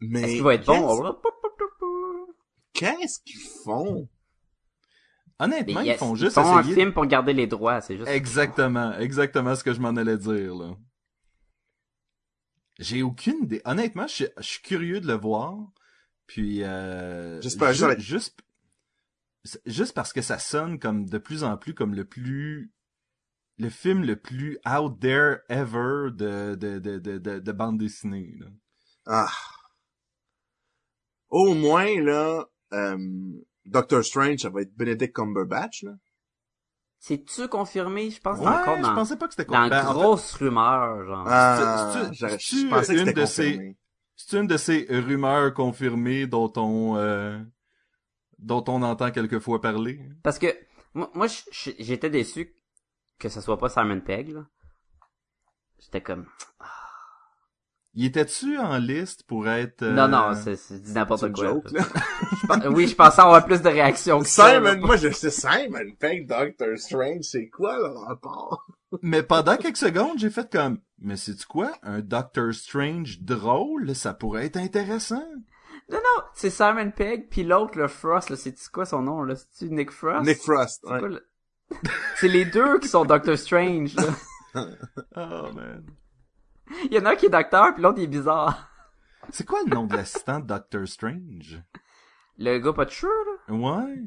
Mais Est-ce qu'il va être bon? Qu'est-ce qu'est-ce qu'ils font? Honnêtement, ils font juste font un film pour garder les droits, c'est juste. Exactement, exactement ce que je m'en allais dire là. J'ai aucune idée. Honnêtement, je suis, je suis curieux de le voir. Puis euh, J'espère ju- juste- juste juste parce que ça sonne comme de plus en plus comme le plus le film le plus out there ever de de de de de, de bande dessinée. Là. Ah. au moins, là, euh, Doctor Strange, ça va être Benedict Cumberbatch, là. C'est-tu confirmé? Je pense Ouais, c'est encore je dans, pensais pas que c'était dans Ben, en fait, grosse rumeur, genre. Ah, c'est-tu je pensais que une c'était de ces-. C'est une de ces rumeurs confirmées dont on euh, dont on entend quelquefois parler? Parce que, moi, moi, je- je- j'étais déçu que ce soit pas Simon Pegg, là. J'étais comme, Y était-tu en liste pour être euh, non, non, c'est, c'est n'importe quoi. joke, là. [laughs] Je pen- oui, je pensais avoir plus de réactions que ça. Simon, moi je sais Simon Pegg, Doctor Strange, c'est quoi le rapport? Mais pendant quelques secondes, j'ai fait comme mais c'est quoi un Doctor Strange drôle, ça pourrait être intéressant? Non, non, c'est Simon Pegg, puis l'autre, le Frost, là, c'est quoi son nom, là? C'est-tu Nick Frost? Nick Frost, C'est ouais. quoi le- [laughs] C'est les deux qui sont Doctor Strange, là. [laughs] Oh man. [laughs] Il y en a un qui est docteur, puis l'autre, il est bizarre. [laughs] C'est quoi le nom de l'assistant de Doctor Strange? Le gars pas de cheveux, là? Ouais,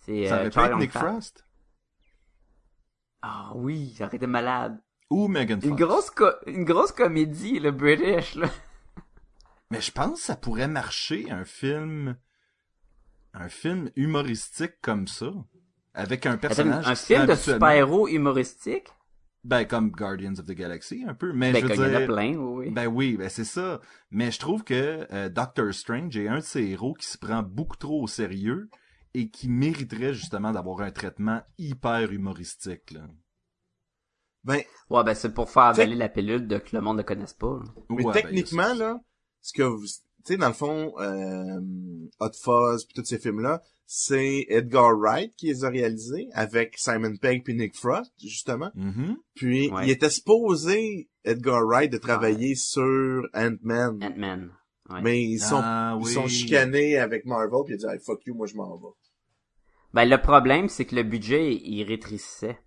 C'est ça euh, aurait être Nick. Frost? Ah oui, j'aurais été malade. ou Megan Fox. Une grosse, une grosse comédie, le British, là. [laughs] Mais je pense que ça pourrait marcher un film un film humoristique comme ça avec un Attends, personnage un film de super-héros humoristique? Ben comme Guardians of the Galaxy un peu mais Ben, je veux qu'il y en a dire plein, oui, ben oui ben c'est ça mais je trouve que euh, Doctor Strange est un de ces héros qui se prend beaucoup trop au sérieux et qui mériterait justement d'avoir un traitement hyper humoristique là. Ben, Ouais, ben c'est pour faire avaler la pilule de que le monde ne connaisse pas. là. mais Ouais, ben, techniquement, il là, ce que vous, tu sais, dans le fond, euh, Hot Fuzz pis tous ces films-là, c'est Edgar Wright qui les a réalisés avec Simon Pegg puis Nick Frost, justement. Mhm. Puis, Ouais. il était supposé, Edgar Wright, de travailler sur Ant-Man. Ant-Man. Ouais. Mais ils sont, Ah, ils oui. sont chicanés avec Marvel puis il a dit, hey, fuck you, moi je m'en vais. Ben, le problème, c'est que le budget, il rétrécissait.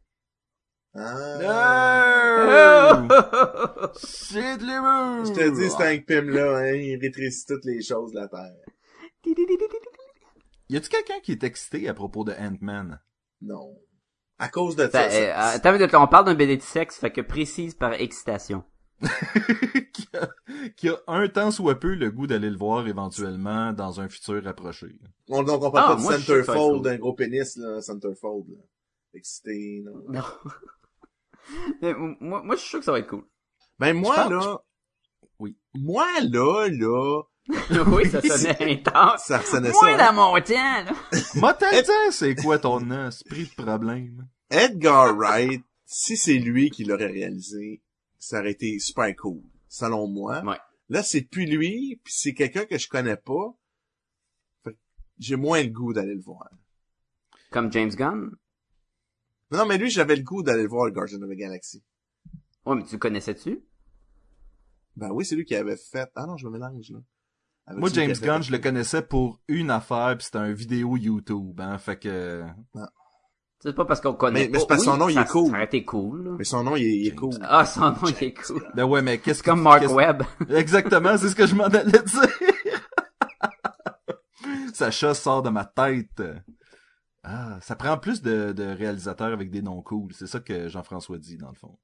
Ah. Oh! C'est de l'humour! Je te dis, c'est un film là, hein, il rétrécit toutes les choses de la Terre. Y a-tu quelqu'un qui est excité à propos de Ant-Man? Non. À cause de Ça, ça. euh, on parle d'un BD de sexe, fait que précise par excitation. [laughs] qui, a, qui a un temps soit peu le goût d'aller le voir éventuellement dans un futur rapproché. On, donc on parle Ah, pas moi, de centerfold, d'un gros pénis, là, centerfold, là. Excité, non. Non. [laughs] Mais moi, moi, je suis sûr que ça va être cool. Ben, moi, pense- là. Oui. Moi, là, là. Oui, ça sonnait intense. Ça ressonnait Moi, ça. hein. dans mon temps, là. Moi, c'est quoi ton esprit de problème? Edgar Wright, si c'est lui qui l'aurait réalisé, ça aurait été super cool. Selon moi. Ouais. Là, c'est plus lui, puis c'est quelqu'un que je connais pas. Fait que j'ai moins le goût d'aller le voir. Comme James Gunn? Non, mais lui, j'avais le goût d'aller le voir, le Guardian of the Galaxy. Ouais, mais tu le connaissais-tu? Ben oui, c'est lui qui avait fait... Ah non, je me mélange, là. Avec Moi, James Gunn, je le connaissais pour une affaire, pis c'était un vidéo YouTube, hein, fait que... C'est pas parce qu'on connaît Mais- mais c'est parce que son Oui, nom, il est cool. Ça aurait été cool. Mais son nom, il est, il est cool. Ah, son nom, il est cool. Ben ouais, mais qu'est-ce que... Comme Mark Webb. [laughs] Exactement, c'est ce que je m'en allais dire. [laughs] Sacha sort de ma tête. Ah, ça prend plus de, de réalisateurs avec des noms cool. C'est ça que Jean-François dit, dans le fond.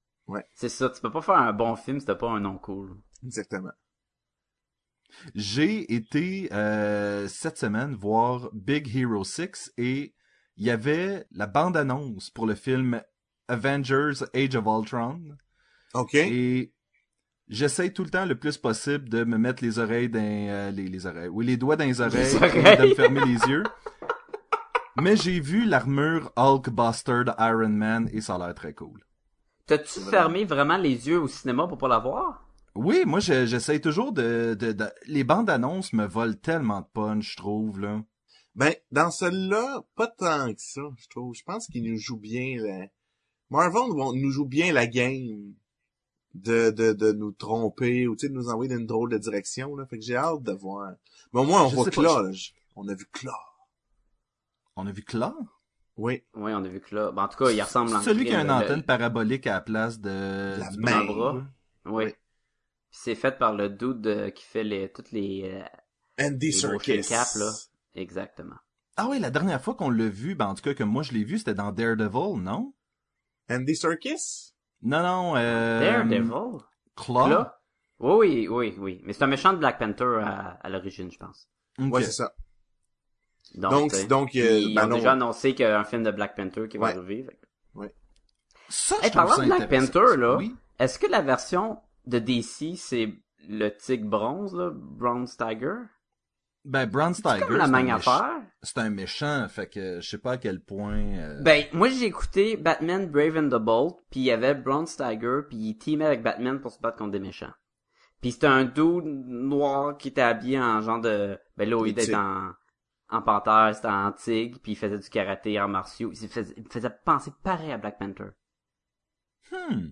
C'est ça, tu peux pas faire un bon film si t'as pas un nom cool. Exactement. J'ai été euh, cette semaine voir Big Hero 6 et il y avait la bande-annonce pour le film Avengers Age of Ultron. OK. Et j'essaie tout le temps le plus possible de me mettre les oreilles dans euh, les, les oreilles. Oui, les doigts dans les oreilles, et oreilles. de me fermer les yeux. Mais j'ai vu l'armure Hulkbuster de Iron Man et ça a l'air très cool. T'as-tu fermé vraiment les yeux au cinéma pour pas la voir? Oui, moi je- j'essaie toujours de, de, de- les bandes annonces me volent tellement de punch, je trouve là. Ben, dans celle-là, pas tant que ça, je trouve. Je pense qu'il nous joue bien la... Marvel nous joue bien la game de, de, de nous tromper ou tu sais, de nous envoyer dans une drôle de direction. Là. Fait que j'ai hâte de voir. Mais au moins, on Je voit pas, Claw. là. Je- On a vu Claw. On a vu Claw, Oui. Oui, on a vu là. Ben, en tout cas, il ressemble en celui qui a une le- antenne parabolique à la place de La du main. bras. Oui. Oui. Puis c'est fait par le dude euh, qui fait les toutes les euh, Andy Les Serkis. cap, là. exactement. Ah oui, la dernière fois qu'on l'a vu, ben en tout cas que moi je l'ai vu, c'était dans Daredevil, non? Andy Serkis? Non non, euh Daredevil? Claw. Là, Oui, oui, oui, oui. Mais c'est un méchant de Black Panther à, à l'origine, je pense. Ok. Ouais, c'est ça. Donc, Donc, donc, euh, ils ben ont non. déjà annoncé qu'il y a un film de Black Panther qui va Ouais. arriver. fait que- Ça, je parlant ça de Black. Panther, là, Oui. est-ce que la version de DC, c'est le tigre bronze, là, Bronze Tiger? Ben, Bronze C'est Tiger, comme la c'est un, même affaire? c'est un méchant, fait que je sais pas à quel point... euh, Ben, moi j'ai écouté Batman Brave and the Bold, puis il y avait Bronze Tiger, puis il teamait avec Batman pour se battre contre des méchants. Puis c'était un dude noir qui était habillé en genre de... Ben là, d'être Tigre. en, en panthère, c'était en tigre, puis il faisait du karaté en martiaux. Il, faisait, il me faisait penser pareil à Black Panther. Hmm.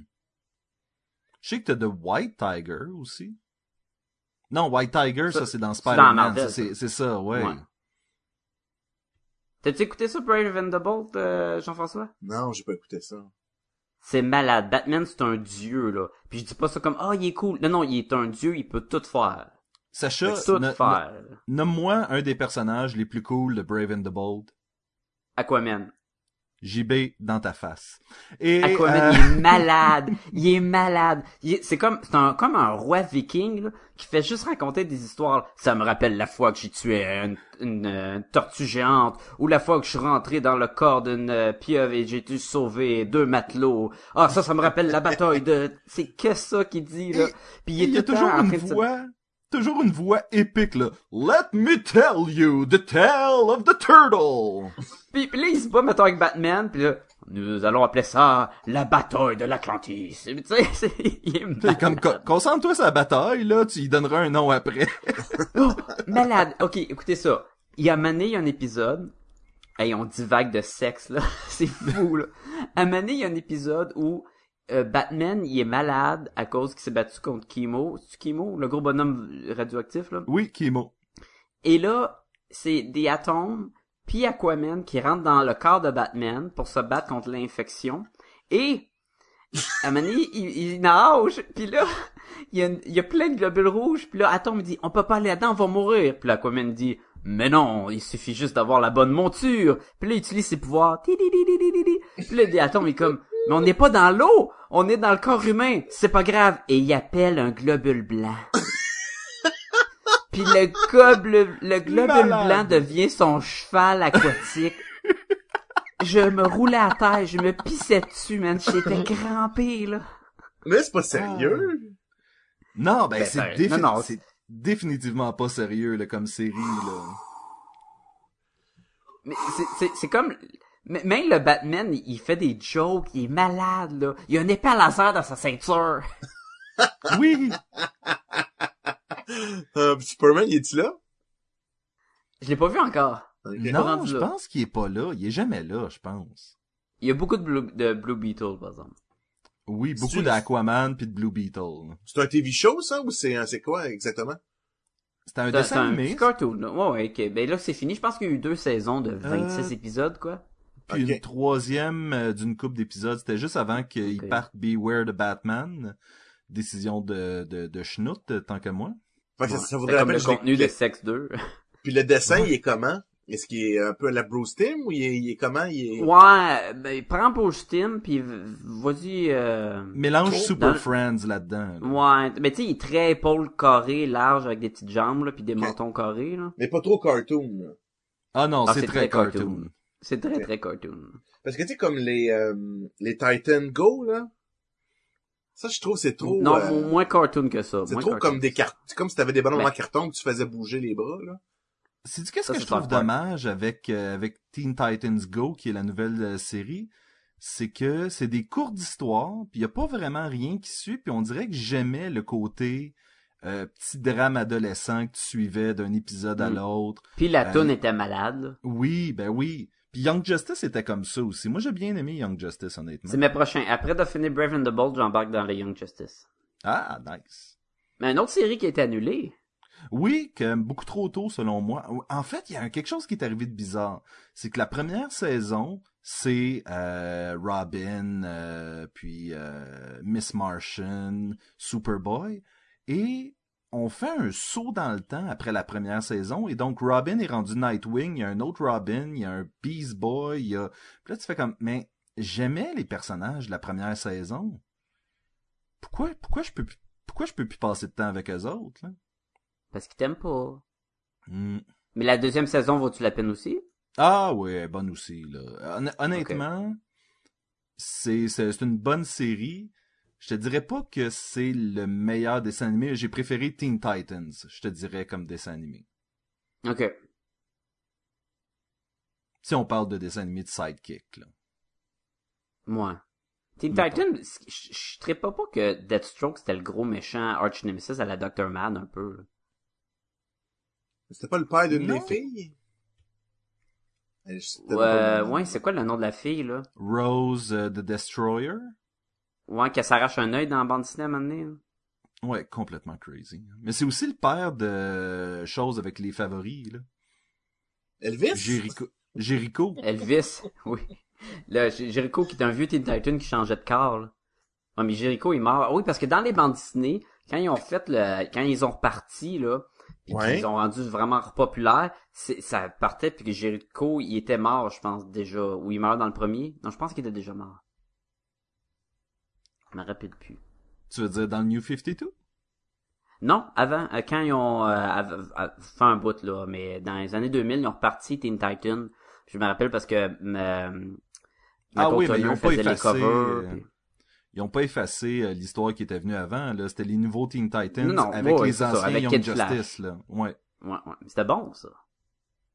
Je sais que t'as The White Tiger aussi. Non, White Tiger, ça, Ça, c'est dans Spider-Man. C'est ça. c'est ça, ouais. Ouais. T'as-tu écouté ça, Brave and the Bold, euh, Jean-François? Non, j'ai pas écouté ça. C'est malade. Batman, c'est un dieu, là. Puis je dis pas ça comme, ah, il est cool. Non, non, il est un dieu, il peut tout faire. Sacha, tout faire. nomme-moi un des personnages les plus cool de Brave and the Bold. Aquaman. JB dans ta face. Et, Aquaman, euh, [laughs] il est malade. Il est malade. C'est comme, c'est un, comme un roi viking, là, qui fait juste raconter des histoires. Ça me rappelle la fois que j'ai tué une, une, euh, tortue géante, ou la fois que je suis rentré dans le corps d'une euh, pieuvre et j'ai dû sauver deux matelots. Ah, ça, ça me rappelle la bataille de, c'est que ça qu'il dit, là. Puis il est il y a toujours une de toujours une voix épique, là. Let me tell you the tale of the turtle. Puis, puis là, il se bat, mettons, avec Batman, puis là, nous allons appeler ça la bataille de l'Atlantis. Tu sais, [laughs] c'est, il est comme, concentre-toi sur la bataille, là, tu y donneras un nom après. [laughs] Oh, malade. Ok, écoutez ça. Il y a mané, il y a un épisode. Hey, on divague de sexe, là. [laughs] C'est fou, là. À mané, il y a un épisode où euh, Batman, il est malade à cause qu'il s'est battu contre Chemo. C'est Chemo, le gros bonhomme radioactif, là? oui, Kimo. Et là, c'est des atomes, puis Aquaman qui rentrent dans le corps de Batman pour se battre contre l'infection. Et, à il, il nage, puis là, il y, a, il y a plein de globules rouges, puis là, Atom dit, on peut pas aller là-dedans, on va mourir. Puis là, Aquaman dit, mais non, il suffit juste d'avoir la bonne monture. Puis là, il utilise ses pouvoirs. Puis là, Atom est comme, mais on n'est pas dans l'eau, on est dans le corps humain, c'est pas grave. Et il appelle un globule blanc. [laughs] Puis le globule, le globule Malade. blanc devient son cheval aquatique. Je me roulais à terre, je me pissais dessus, man. J'étais [laughs] crampé, là. Mais c'est pas sérieux. Non, ben, Ben, c'est ben, défi- non, non, c'est définitivement pas sérieux, là, comme série, là. Mais c'est, c'est, c'est comme... Même le Batman, il fait des jokes, il est malade, là. Il a un épée à laser dans sa ceinture. [laughs] Oui! Euh, Superman, il est-tu là? Je l'ai pas vu encore. Non, je là. pense qu'il est pas là. Il est jamais là, je pense. Il y a beaucoup de Blue, de Blue Beetle, par exemple. Oui, beaucoup d'Aquaman puis de Blue Beetle. C'est un TV show, ça, ou c'est un- c'est quoi, exactement? C'était un C'est un- c'est dessin un animé, petit cartoon, là. Ouais, ouais, ok. Ben là, c'est fini. Je pense qu'il y a eu deux saisons de 26 Euh, épisodes, quoi. Puis Ok. une troisième euh, d'une coupe d'épisodes. C'était juste avant qu'il Ok. parte Beware the Batman. Décision de, de, de Schnout, euh, tant que moi. Fait que ça, Ouais. ça C'est voudrait comme le contenu de Sex 2. Puis le dessin, il est comment? Est-ce qu'il est un peu à la Bruce Tim ou il est, il est comment? Il est... Ouais, ben, prends Bruce Tim, puis vas-y, euh... Mélange Trop Super dans- Friends là-dedans. là. Ouais, mais tu sais, il est très épaule carré, large, avec des petites jambes, là, puis des mentons carrés, là. Mais pas trop cartoon, là. Ah non, Ah, c'est c'est très, très cartoon. cartoon. C'est très, très cartoon. Parce que tu sais, comme les, euh, les Titan Go, là. Ça, je trouve, c'est trop, non, euh, moins cartoon que ça. c'est trop cartoon. comme des cartes. C'est comme si t'avais des ballons en carton que tu faisais bouger les bras, là. C'est qu'est-ce que je trouve dommage avec euh, avec Teen Titans Go, qui est la nouvelle euh, série, c'est que c'est des courtes histoires, puis il y a pas vraiment rien qui suit, puis on dirait que j'aimais le côté euh, petit drame adolescent que tu suivais d'un épisode à Mm. l'autre. Puis la Euh, toune était malade, là. Oui, ben oui. Puis Young Justice était comme ça aussi. Moi, j'ai bien aimé Young Justice, honnêtement. C'est mes prochains. Après de finir Brave and the Bold, j'embarque dans les Young Justice. Ah, nice. Mais une autre série qui a été annulée. Oui, que beaucoup trop tôt selon moi. En fait, il y a quelque chose qui est arrivé de bizarre. C'est que la première saison, c'est euh, Robin, euh, puis euh, Miss Martian, Superboy, et on fait un saut dans le temps après la première saison, et donc Robin est rendu Nightwing, il y a un autre Robin, il y a un Beast Boy, il y a... Puis là, tu fais comme, mais j'aimais les personnages de la première saison. Pourquoi, pourquoi je peux pourquoi je peux plus passer de temps avec eux autres, là? Parce qu'ils t'aiment pas. Hmm. Mais la deuxième saison vaut-tu la peine aussi? Ah ouais, bonne aussi là. Hon- honnêtement, c'est une bonne série. Je te dirais pas que c'est le meilleur dessin animé. J'ai préféré Teen Titans, je te dirais comme dessin animé. Ok. Si on parle de dessin animé de sidekick là. Moi. Teen Mettons. Titan, je je ne pas pas que Deathstroke c'était le gros méchant arch nemesis à la Dr. Man un peu. là. C'était pas le père d'une des filles? Eh, ouais, c'est quoi le nom de la fille là? Rose euh, the Destroyer? Ouais, qu'elle s'arrache un œil dans la bande cinéma maintenant. Ouais, complètement crazy. Mais c'est aussi le père de choses avec les favoris là. Elvis? Jericho. Jericho. Elvis, [laughs] oui. Là, Jericho qui est un vieux Teen Titan qui changeait de corps. Là. Ouais, mais Jericho il meurt. Oui, parce que dans les bandes Disney, quand ils ont fait le, quand ils ont reparti là, puis Ouais. qu'ils ont rendu vraiment populaire, c'est, ça partait puis que Jericho il était mort, je pense déjà, ou il meurt dans le premier. Non, je pense qu'il était déjà mort. Je me rappelle plus. Tu veux dire dans le New 52? Non, avant, euh, quand ils ont euh, fait un bout là, mais dans les années 2000, ils ont reparti Teen Titan. Je me rappelle parce que euh, Ah oui, mais ils Turner ont pas effacé, covers, puis- Ils ont pas effacé l'histoire qui était venue avant, là. C'était les nouveaux Teen Titans Non, non, avec ouais, les ça, anciens avec Young Kid Justice, Flash. là. Ouais. Ouais, ouais. C'était bon, ça.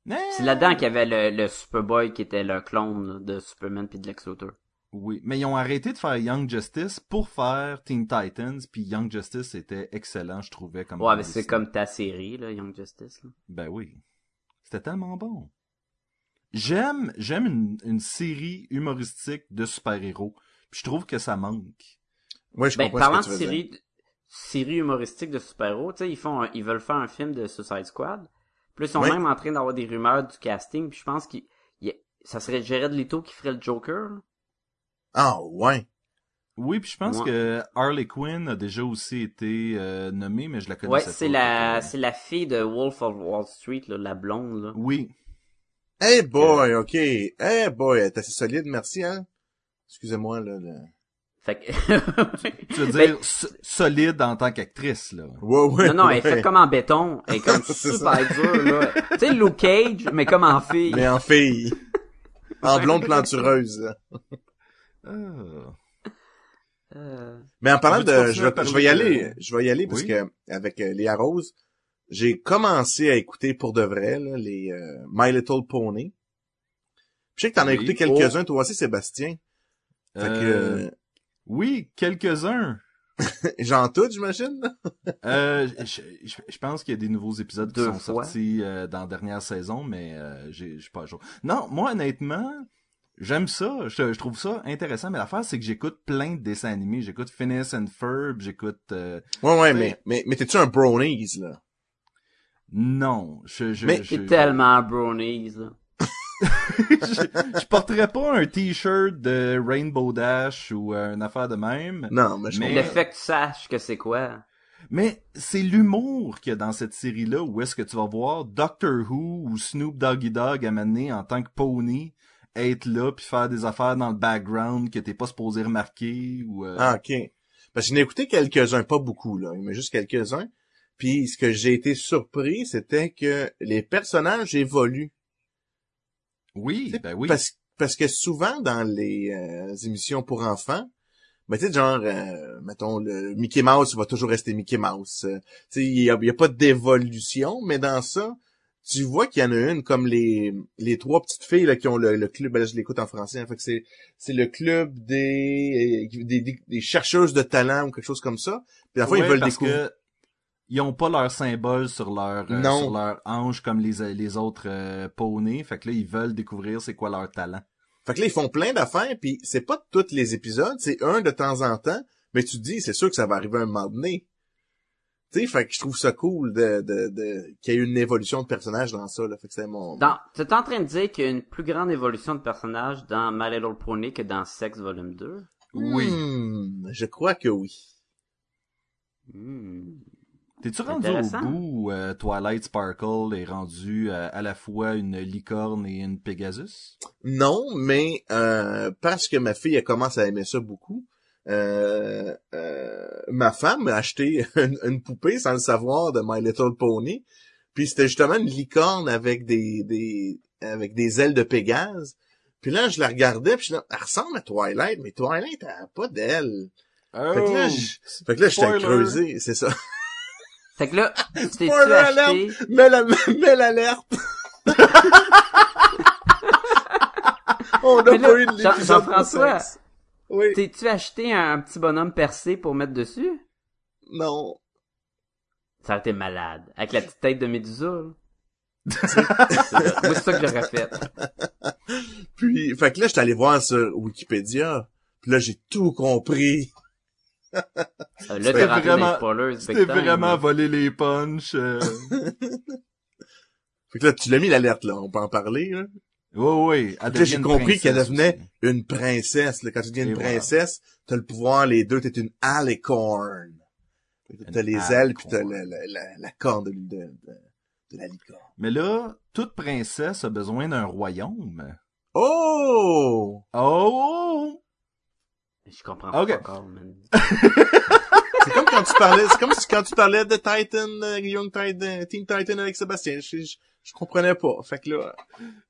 Mais... C'est là-dedans qu'il y avait le, le Superboy qui était le clone de Superman puis de Lex Luthor. Oui, mais ils ont arrêté de faire Young Justice pour faire Teen Titans, puis Young Justice était excellent, je trouvais comme. Ouais, mais c'est comme ta série, là, Young Justice. Là. Ben oui, c'était tellement bon. J'aime, j'aime une, une série humoristique de super-héros, puis je trouve que ça manque. Ouais, je Ben, comprends parlant ce de que tu veux dire. série, série humoristique de super-héros, tu sais, ils font, un- ils veulent faire un film de Suicide Squad. Puis ils sont Oui. même en train d'avoir des rumeurs du casting, puis je pense qu'il, il- ça serait Jared Leto qui ferait le Joker. Ah, ouais. Oui, puis je pense Ouais. que Harley Quinn a déjà aussi été euh, nommée, mais je la Ouais, connaissais c'est pas. la, Fait que- c'est la fille de Wolf of Wall Street, là, la blonde, là. Oui, Hey boy, ok. Hey boy, elle est assez solide, merci, hein. Excusez-moi, là. là. Fait que, [laughs] tu veux Ben, dire so- solide en tant qu'actrice, là. Ouais, ouais. Non, non, elle est ouais. faite comme en béton. Elle est comme [laughs] C'est super dure, là. Tu sais, Luke Cage, mais comme en fille. Mais en fille. en blonde plantureuse. Euh, Mais en parlant de, je vais, je vais y aller, je vais y aller parce Oui. que avec euh, Léa Rose, j'ai commencé à écouter pour de vrai là, les euh, My Little Pony. Je sais que t'en as Oui. écouté quelques-uns, toi aussi, Sébastien. Fait que Euh, Oui, quelques-uns. [laughs] j'en tout, j'imagine. là. Euh, je, je- je pense qu'il y a des nouveaux épisodes qui sont fois. sortis euh, dans la dernière saison, mais euh, j'ai pas à jour. Non, moi honnêtement, j'aime ça. Je, je trouve ça intéressant, mais l'affaire c'est que j'écoute plein de dessins animés. J'écoute Phineas and Ferb, j'écoute. euh, Ouais, ouais, Oui. mais mais mais t'es-tu un brownies là? Non, je je Mais je, c'est tellement brownies, là. [laughs] je, je porterais pas un t-shirt de Rainbow Dash ou euh, une affaire de même. Non, mais je Mais- Le fait que tu saches que c'est quoi. Mais c'est l'humour qu'il y a dans cette série-là où est-ce que tu vas voir Doctor Who ou Snoop Doggy Dogg amener en tant que pony être là puis faire des affaires dans le background que t'es pas supposé remarquer ou euh, Ah, ok. Parce que j'en ai écouté quelques-uns, pas beaucoup, là, mais juste quelques-uns. Puis ce que j'ai été surpris, c'était que les personnages évoluent. oui, ben oui. Parce, parce que souvent, dans les euh, émissions pour enfants, ben, tu sais, genre, euh, mettons, le Mickey Mouse va toujours rester Mickey Mouse. Euh, tu sais, il y a, il y a pas d'évolution, mais dans ça, tu vois qu'il y en a une comme les les trois petites filles là, qui ont le, le club, ben là, je l'écoute en français, hein, fait que c'est c'est le club des, des, des des chercheuses de talent ou quelque chose comme ça. Puis la fois Ouais, ils veulent parce découvrir. que ils ont pas leur symbole sur leur euh, sur leur hanche comme les les autres euh, poneys, fait que là ils veulent découvrir c'est quoi leur talent. Fait que là ils font plein d'affaires, puis c'est pas tous les épisodes, c'est un de temps en temps, mais tu te dis c'est sûr que ça va arriver un moment donné. Tu sais, fait que je trouve ça cool de, de, de qu'il y ait une évolution de personnage dans ça. Là. Fait que c'était mon. Dans, t'es en train de dire qu'il y a une plus grande évolution de personnage dans My Little Pony que dans Sex Volume 2? Oui. Hmm, je crois que oui. Hmm. T'es-tu rendu au Intéressant. bout où euh, Twilight Sparkle est rendu euh, à la fois une licorne et une Pegasus? Non, mais euh, parce que ma fille elle commence à aimer ça beaucoup, euh, euh, ma femme m'a acheté [laughs] une, une poupée sans le savoir de My Little Pony. Puis c'était justement une licorne avec des, des avec des ailes de Pégase. Puis là, je la regardais, puis je là, elle ressemble à Twilight, mais Twilight, elle a pas d'ailes. Oh, Fait que là, je- Fait que là, j'étais creusé, c'est ça. [laughs] Fait que là, t'es-tu acheté... Mets la- [laughs] mets l'alerte! On là, pas eu de Jean-François. Oui. T'es-tu acheté un petit bonhomme percé pour mettre dessus? Non. Ça aurait été malade. Avec la petite tête de Médusa, [laughs] c'est ça que j'aurais fait. Puis, fait que là, j'étais allé voir sur Wikipédia. Puis là, j'ai tout compris. Euh, là, t'es rentré vraiment- spoilers. C'était vraiment volé les punchs. euh. [laughs] Fait que là, tu l'as mis l'alerte, là. On peut en parler, là. Oui, oui. Là, j'ai compris qu'elle devenait aussi. une princesse. Là. Quand tu deviens Et une voilà. princesse, t'as le pouvoir, les deux, t'es une que T'as Une les ailes, puis t'as la, la, la, la corne de, de, de, de la licorne. Mais là, toute princesse a besoin d'un royaume. Oh! Oh! Je comprends pas encore, man. [laughs] C'est comme quand tu parlais, c'est comme si quand tu parlais de Titan, euh, Young Titan, Team Titan avec Sébastien. Je, je, je comprenais pas. Fait que là,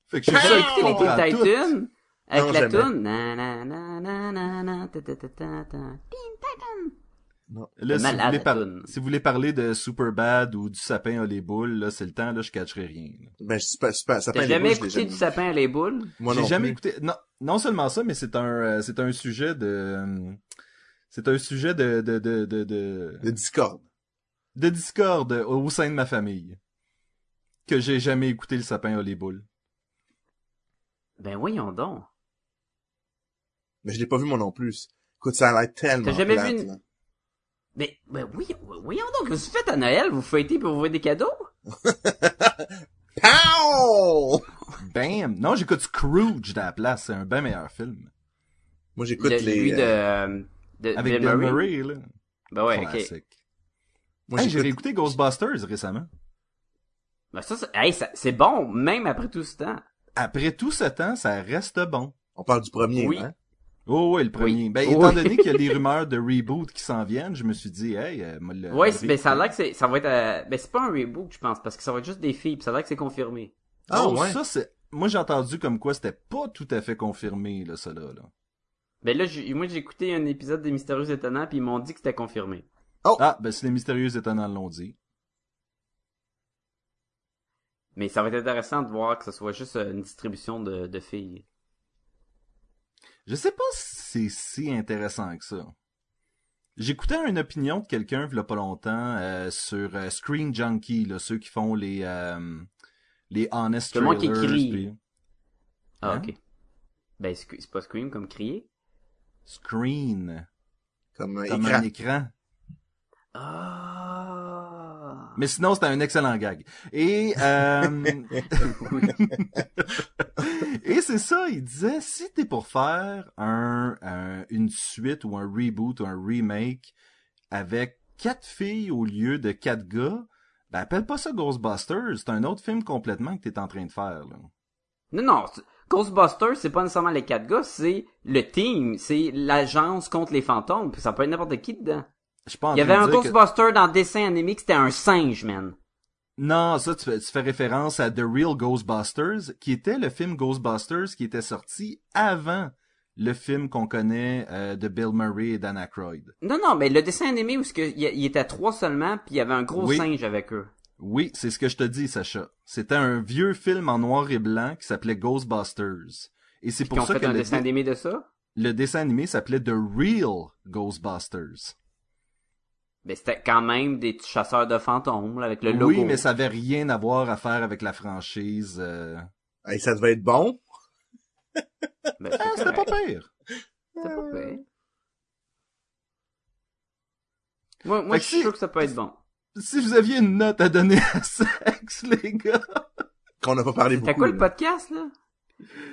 Fait que je suis sûr écouté qu'il les comprend Teen tout. Titans? Avec Non, la jamais. toune? Na, na, na, na, na, na, ta, ta, ta, ta, ta. Teen Titans. Là, si, Malade, vous par- si vous voulez parler de Superbad ou du sapin à les boules, là, c'est le temps, là, je catcherai rien. là. ben, c'est pas, ça T'as peint jamais les bouches, écouté je l'ai du jamais sapin à les boules? Moi J'ai non jamais plus. écouté. Non, non seulement ça, mais c'est un, euh, c'est un sujet de, euh, c'est un sujet de, de, de, de, de, De Discord. de discorde au sein de ma famille. Que j'ai jamais écouté le sapin à les boules. Ben voyons donc. Mais je l'ai pas vu moi non plus. Écoute, ça a l'air tellement T'as jamais plate, vu une- là. Ben, ben oui, voyons donc, vous faites à Noël? Vous fêtez pour vous voir des cadeaux? [laughs] Pow! Bam! Non, j'écoute Scrooge à la place, c'est un bien meilleur film. Moi, j'écoute Le- les... Lui de, euh, de Avec Bill Murray. Murray, là. Ben ouais, ok. Classique. moi, Hey, j'ai j'écoute... réécouté Ghostbusters récemment. Ben ça, c'est- hey, ça- c'est bon, même après tout ce temps. Après tout ce temps, ça reste bon. On parle du premier, Oui. hein? Oh oui, le premier. Oui. Ben, Oui. étant donné qu'il y a des rumeurs de reboot qui s'en viennent, je me suis dit, hey, euh, moi, le- Ouais, le c'est- ben ça a l'air que ça va être, euh, ben c'est pas un reboot, je pense, parce que ça va être juste des filles, pis ça a l'air que c'est confirmé. Ah, oh, ouais. ça, c'est... Moi, j'ai entendu comme quoi c'était pas tout à fait confirmé, là, ça, là. là. Ben là, j'ai- moi j'ai écouté un épisode des Mystérieux Étonnants, puis ils m'ont dit que c'était confirmé. Ah, ben, si les mystérieux étonnants l'ont dit. Mais ça va être intéressant de voir que ce soit juste euh, une distribution de, de filles. Je sais pas si c'est si intéressant que ça. J'écoutais une opinion de quelqu'un, il y a pas longtemps, euh, sur euh, Screen Junkie, là, ceux qui font les, euh, les Honest C'est moi qui Trailers, crie. puis- Ah, Hein? ok. Ben, c'est pas Scream comme crier? Screen, Comme un comme écran. un écran. Ah. Mais sinon, c'était un excellent gag. Et, euh, [laughs] et c'est ça, il disait, si t'es pour faire un, un- une suite ou un reboot ou un remake avec quatre filles au lieu de quatre gars, ben appelle pas ça Ghostbusters, c'est un autre film complètement que t'es en train de faire, là. Non, non. Ghostbusters, c'est pas nécessairement les quatre gars, c'est le team, c'est l'agence contre les fantômes, puis ça peut être n'importe qui dedans. Je Il y avait un que- Ghostbuster dans le dessin animé que c'était un singe, man. Non, ça, tu fais, tu fais référence à The Real Ghostbusters, qui était le film Ghostbusters qui était sorti avant le film qu'on connaît euh, de Bill Murray et Dan Aykroyd. Non, non, mais le dessin animé où il était trois seulement, puis il y avait un gros Oui. singe avec eux. Oui, c'est ce que je te dis, Sacha. C'était un vieux film en noir et blanc qui s'appelait Ghostbusters. Et c'est Qui pour ça fait que un le, dessin animé de ça? le dessin animé s'appelait The Real Ghostbusters. Ben, c'était quand même des petits chasseurs de fantômes, là, avec le logo. Oui, mais ça avait rien à voir à faire avec la franchise. euh. Hey, ça devait être bon. [laughs] Ben, Ah, c'était pas pire. C'était pas pire. Moi, moi je suis si- sûr que ça peut être bon. Si vous aviez une note à donner à [laughs] Sex, les gars. Qu'on n'a pas parlé beaucoup. T'as quoi le podcast, là?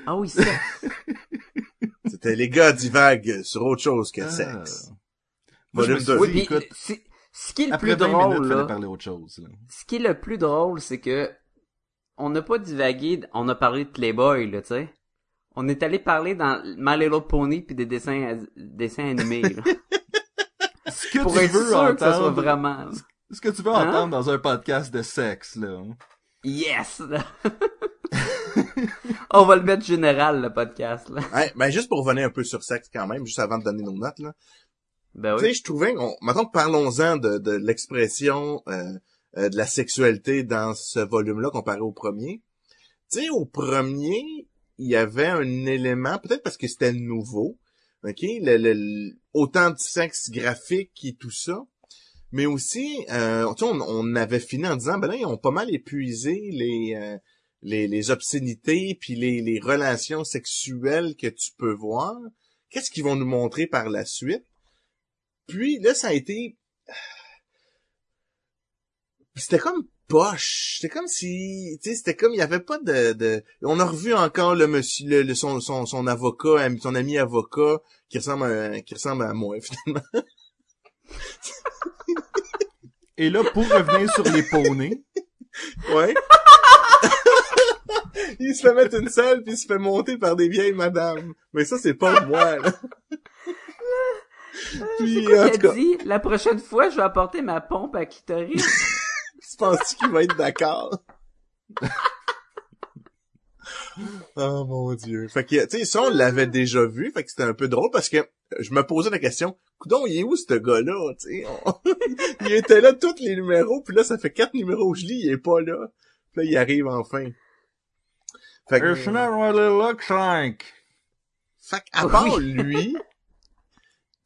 Ah oui, ça. [laughs] C'était les gars divaguent sur autre chose que Ah. sexe. Moi, je me Oui, puis, écoute, c'est- ce qui est le après plus 20 drôle, minutes, fallait là, parler autre chose. Là. ce qui est le plus drôle, c'est que on n'a pas divagué, on a parlé de Playboy, là, tu sais. On est allé parler dans My Little Pony puis des dessins, dessins animés, là. [laughs] Ce que Pour tu être veux sûr que ça soit entendre, vraiment... ce que tu veux Hein? entendre dans un podcast de sexe, là. Yes! [laughs] On va le mettre général, le podcast, là. Ouais, ben juste pour revenir un peu sur sexe quand même, juste avant de donner nos notes là. Ben Tu oui. sais, je trouvais, on, maintenant parlons-en de, de l'expression euh, euh, de la sexualité dans ce volume-là comparé au premier. Tu sais, au premier, il y avait un élément, peut-être parce que c'était nouveau, ok, le, le- le- autant de sexe graphique et tout ça, mais aussi, euh, tu sais, on, on avait fini en disant, ben là, ils ont pas mal épuisé les euh, les, les obscénités puis les, les relations sexuelles que tu peux voir. Qu'est-ce qu'ils vont nous montrer par la suite? Puis là, ça a été... [sighs] C'était comme poche. C'était comme si... Tu sais, c'était comme... Il y avait pas de, de... On a revu encore le monsieur... Le, le- son, son, son avocat, son ami avocat, qui ressemble à, qui ressemble à moi, [laughs] finalement. Et là, pour revenir sur les poneys, Ouais. [laughs] il se fait mettre une selle, puis il se fait monter par des vieilles madames. Mais ça, c'est pas moi, là. [laughs] puis, Il tout cas, a dit, la prochaine fois, je vais apporter ma pompe à clitoris. [laughs] tu penses qu'il va être d'accord? [laughs] oh mon dieu. Fait que, tu sais, ça, on l'avait déjà vu, fait que c'était un peu drôle parce que je me posais la question, coudon, il est où ce gars-là, tu sais? On- [laughs] il était là tous les numéros, puis là, ça fait quatre numéros que je lis, il est pas là. Puis là, il arrive enfin. Fait que, It's not what it looks like? fait qu'à Oui. part lui,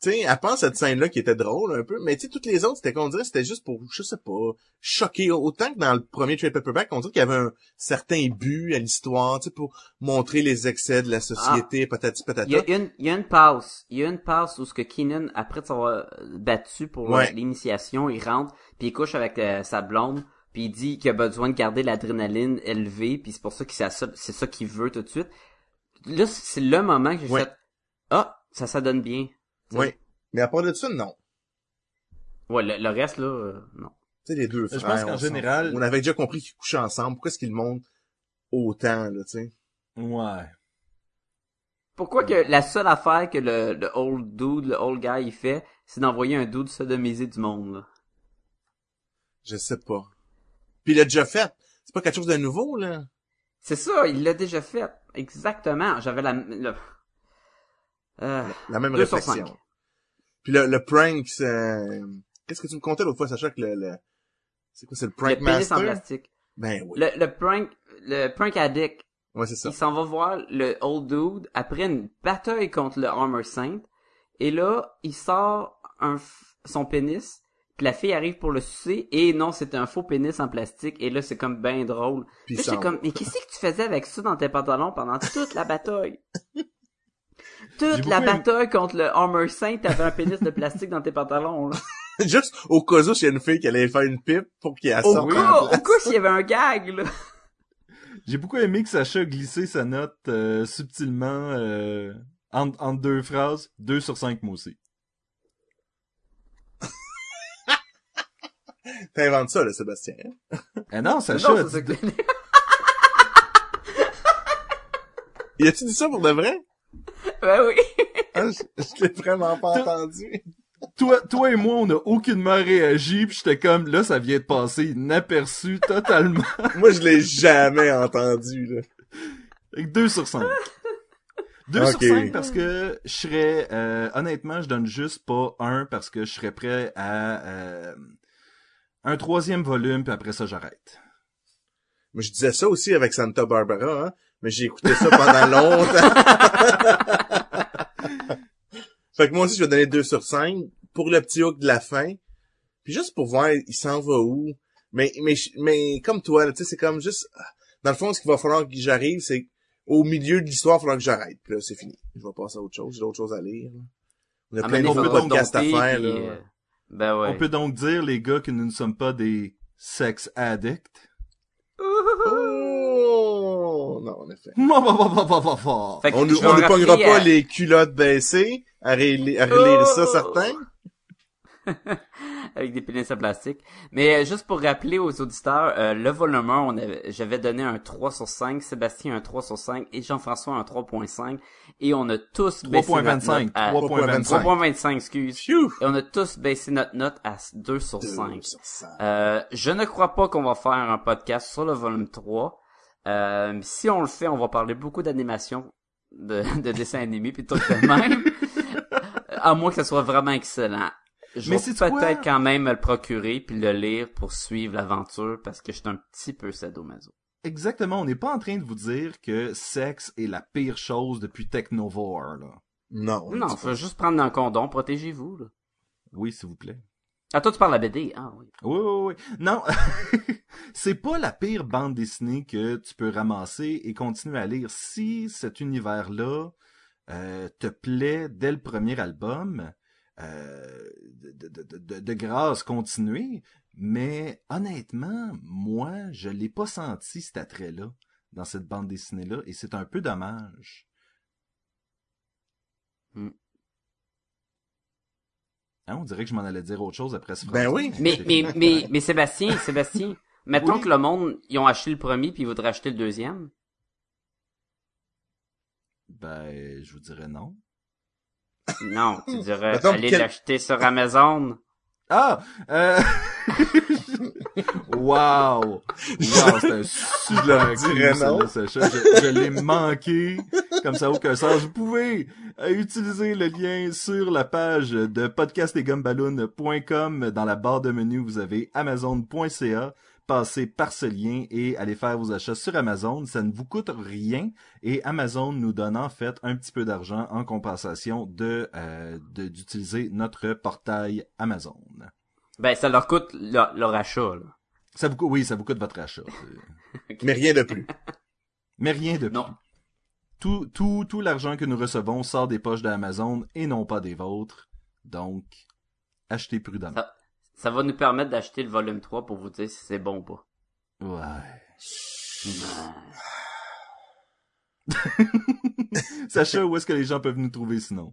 tu sais, à part cette scène-là qui était drôle un peu, mais tu sais, toutes les autres, c'était qu'on dirait, c'était juste pour, je sais pas, choquer. Autant que dans le premier trade paperback, on dirait qu'il y avait un certain but à l'histoire, tu sais, pour montrer les excès de la société, patati patata. Il y a une, il y a une passe. Il y a une passe où ce que Keenan, après de s'avoir battu pour Ouais. l'initiation, il rentre, puis il couche avec euh, sa blonde, puis il dit qu'il a besoin de garder l'adrénaline élevée, puis c'est pour ça que c'est ça, c'est ça qu'il veut tout de suite. Là, c'est le moment que j'ai Ouais. fait, ah, ça, ça donne bien. Oui. Mais à part de ça, non. Ouais, le, le reste, là, euh, non. Tu sais, les deux Je frères. pense qu'en général-. On avait déjà compris qu'ils couchaient ensemble. Pourquoi est-ce qu'ils le montrent autant, là, tu sais? Ouais. Pourquoi que la seule affaire que le, le old dude, le old guy, il fait, c'est d'envoyer un dude sodomiser du monde, là? Je sais pas. Puis il l'a déjà fait. C'est pas quelque chose de nouveau, là? C'est ça, il l'a déjà fait. Exactement. J'avais la, le, euh, La même réflexion. Puis le, le prank, c'est... Qu'est-ce que tu me contais l'autre fois, Sacha, que le... le... C'est quoi, c'est le prank le pénis en master? plastique. Ben oui. Le, le prank, le prank addict, Ouais, c'est ça. il s'en va voir le old dude après une bataille contre le Armor Saint. Et là, il sort un, f- son pénis. Puis la fille arrive pour le sucer. Et non, c'est un faux pénis en plastique. Et là, c'est comme ben drôle. Puis j'étais comme, mais qu'est-ce que tu faisais avec ça dans tes pantalons pendant toute la bataille? [laughs] toute la aimé- bataille contre le Armor Saint, t'avais un pénis de plastique dans tes pantalons, là. [laughs] Juste au cas où s'il y a une fille qui allait faire une pipe pour qu'il la Au sorte en cas, au cas s'il y avait un gag, là. J'ai beaucoup aimé que Sacha a glissé sa note euh, subtilement euh, entre, entre deux phrases. 2 sur 5 moi aussi. [laughs] T'inventes ça, là, Sébastien. [laughs] Eh non, Sacha Non, ça dit- Y a-tu dit ça pour de vrai? [laughs] Ben oui. Ah, je, je l'ai vraiment pas Tout- entendu. toi, toi et moi, on a aucunement réagi, puis j'étais comme, là, ça vient de passer inaperçu totalement. [laughs] Moi, je l'ai jamais entendu, là. Avec 2 sur 5. 2 Ok. sur 5 parce que je serais, euh, honnêtement, je donne juste pas 1 parce que je serais prêt à euh, un troisième volume, puis après ça, j'arrête. Moi, je disais ça aussi avec Santa Barbara, hein, mais j'ai écouté ça pendant longtemps. [laughs] fait que moi aussi, je vais donner 2 sur 5 pour le petit hook de la fin. Puis juste pour voir, il s'en va où. Mais, mais, mais comme toi, là, tu sais, c'est comme juste... Dans le fond, ce qu'il va falloir que j'arrive, c'est au milieu de l'histoire, il va falloir que j'arrête. Puis là, c'est fini. Je vais passer à autre chose. J'ai d'autres choses à lire. On a Ah, plein faudra podcasts à faire, puis, là. euh, Ben ouais. On peut donc dire, les gars, que nous ne sommes pas des sex addicts. Oh! Non, en effet. Fait que On ne on pognera pas à- les culottes baissées à, relire, à relire ça, Oh! certains. [laughs] avec des pénis en plastique. Mais euh, juste pour rappeler aux auditeurs, euh, le volume 1, on avait- j'avais donné un 3 sur 5, Sébastien un 3 sur 5 et Jean-François un 3.5 et on a tous baissé notre 3.25. note à 3.25. 3.25, excuse. Phew! Et on a tous baissé notre note à 2 sur Deux 5. sur cinq. Euh, je ne crois pas qu'on va faire un podcast sur le volume 3. Euh, si on le fait, on va parler beaucoup d'animation, de, [laughs] de dessins animés puis tout de même. [laughs] à moins que ce soit vraiment excellent. Je Mais vais peut-être quand même me le procurer puis le lire pour suivre l'aventure parce que je suis un petit peu sadomaso. Exactement, on n'est pas en train de vous dire que sexe est la pire chose depuis Technovore, là. Non. Non, faut juste prendre un condom, protégez-vous. Là. Oui, s'il vous plaît. Ah, toi, tu parles de la BD. Ah oui. Oui, oui, oui. Non, [laughs] c'est pas la pire bande dessinée que tu peux ramasser et continuer à lire. Si cet univers-là euh, te plaît dès le premier album, euh, de, de, de, de, de grâce, continuez. Mais honnêtement, moi, je l'ai pas senti cet attrait-là dans cette bande dessinée-là et c'est un peu dommage. Hmm. Hein, on dirait que je m'en allais dire autre chose après ce Ben oui. Mais, mais, mais, mais Sébastien, Sébastien, [laughs] mettons Oui. que le monde, ils ont acheté le premier puis ils voudraient acheter le deuxième. Ben, je vous dirais non. Non, tu dirais [laughs] aller quel- l'acheter sur Amazon. Ah! Euh... [laughs] wow! Wow, c'est un super Je. Je, l'ai manqué. Comme ça, aucun sens. Vous pouvez euh, utiliser le lien sur la page de podcastetgumballoon.com. Dans la barre de menu, vous avez amazon.ca. Passez par ce lien et allez faire vos achats sur Amazon. Ça ne vous coûte rien et Amazon nous donne en fait un petit peu d'argent en compensation de euh, de- d'utiliser notre portail Amazon. Ben, ça leur coûte leur, leur achat, là. Ça vous coûte, oui, ça vous coûte votre achat. [laughs] Mais rien de plus. [laughs] Mais rien de plus. Non. Tout, tout, tout l'argent que nous recevons sort des poches d'Amazon et non pas des vôtres. Donc, achetez prudemment. Ça, ça va nous permettre d'acheter le volume 3 pour vous dire si c'est bon ou pas. Ouais. Ouais. [laughs] Sacha, où est-ce que les gens peuvent nous trouver sinon?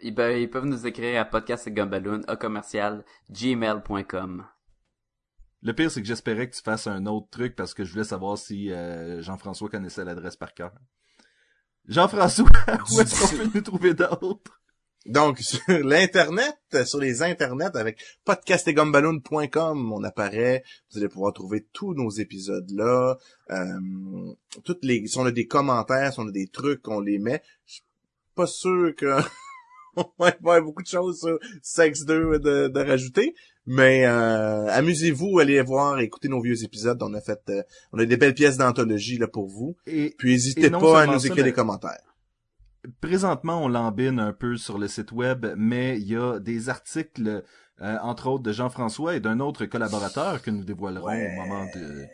Ils, peuvent, ils peuvent nous écrire à podcastgumballoon, à commercial, gmail.com. Le pire, c'est que j'espérais que tu fasses un autre truc parce que je voulais savoir si euh, Jean-François connaissait l'adresse par cœur. Jean-François, [laughs] où est-ce qu'on peut nous trouver d'autres? Donc, sur l'internet, sur les internets avec podcastegumballoon.com, on apparaît. Vous allez pouvoir trouver tous nos épisodes là. Euh, toutes les, si on a des commentaires, si on a des trucs, on les met. Je suis pas sûr que [laughs] va avoir beaucoup de choses sur Sex 2 de, de rajouter. Mais euh, amusez-vous, allez voir, écoutez nos vieux épisodes. On a fait, euh, on a des belles pièces d'anthologie là pour vous. Et Puis n'hésitez pas à nous ça, écrire mais- des commentaires. présentement, on l'embine un peu sur le site web, mais il y a des articles, euh, entre autres de Jean-François et d'un autre collaborateur que nous dévoilerons Ouais. au moment de,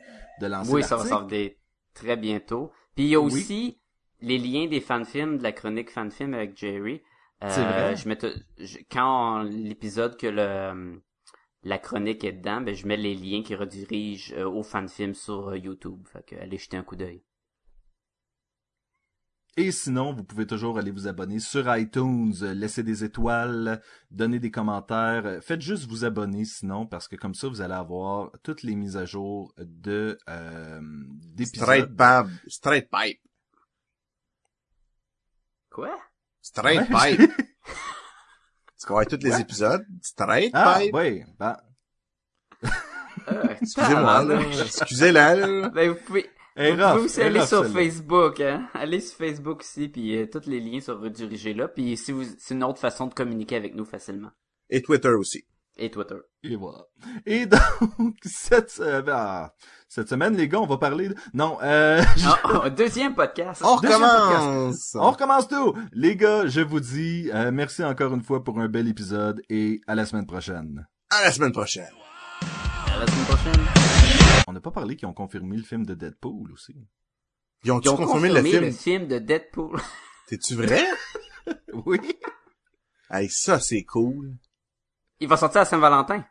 de lancer Oui, ça va sortir très bientôt. Puis il y a Oui. aussi les liens des fanfilms, de la chronique fanfilm avec Jerry. Euh, C'est vrai? Je mets tout- je- quand l'épisode que le la chronique est dedans, ben je mets les liens qui redirigent euh, au fanfilm sur euh, YouTube. Fait que allez jeter un coup d'œil. Et sinon, vous pouvez toujours aller vous abonner sur iTunes, euh, laisser des étoiles, donner des commentaires. Euh, Faites juste vous abonner sinon, parce que comme ça, vous allez avoir toutes les mises à jour de euh, Straight d'épisodes. Bab, Straight Pipe, Quoi? Straight Ouais. Pipe. [laughs] tu vois tous les épisodes? Straight Ah, Pipe. oui. Ben, Euh, Excusez-moi, là. Excusez-la, là. [laughs] Ben, vous pouvez, est vous rough, pouvez aussi aller rough, sur. Facebook, hein. Allez sur Facebook aussi, puis euh, tous les liens sont redirigés là. Puis si vous, c'est une autre façon de communiquer avec nous facilement. Et Twitter aussi. Et Twitter. Et voilà. Et [laughs] donc, cette, se- ah, cette semaine, les gars, on va parler de... Non, euh... [laughs] Ah, deuxième podcast. On Deuxième recommence! On recommence tout! Les gars, je vous dis euh, merci encore une fois pour un bel épisode et à la semaine prochaine. À la semaine prochaine. À la semaine prochaine. On n'a pas parlé qu'ils ont confirmé le film de Deadpool aussi. Ils ont-tu Ils ont confirmé confirmé le film? de Deadpool. T'es-tu vrai? [laughs] Oui. hey, ça, c'est cool. Il va sortir à Saint-Valentin.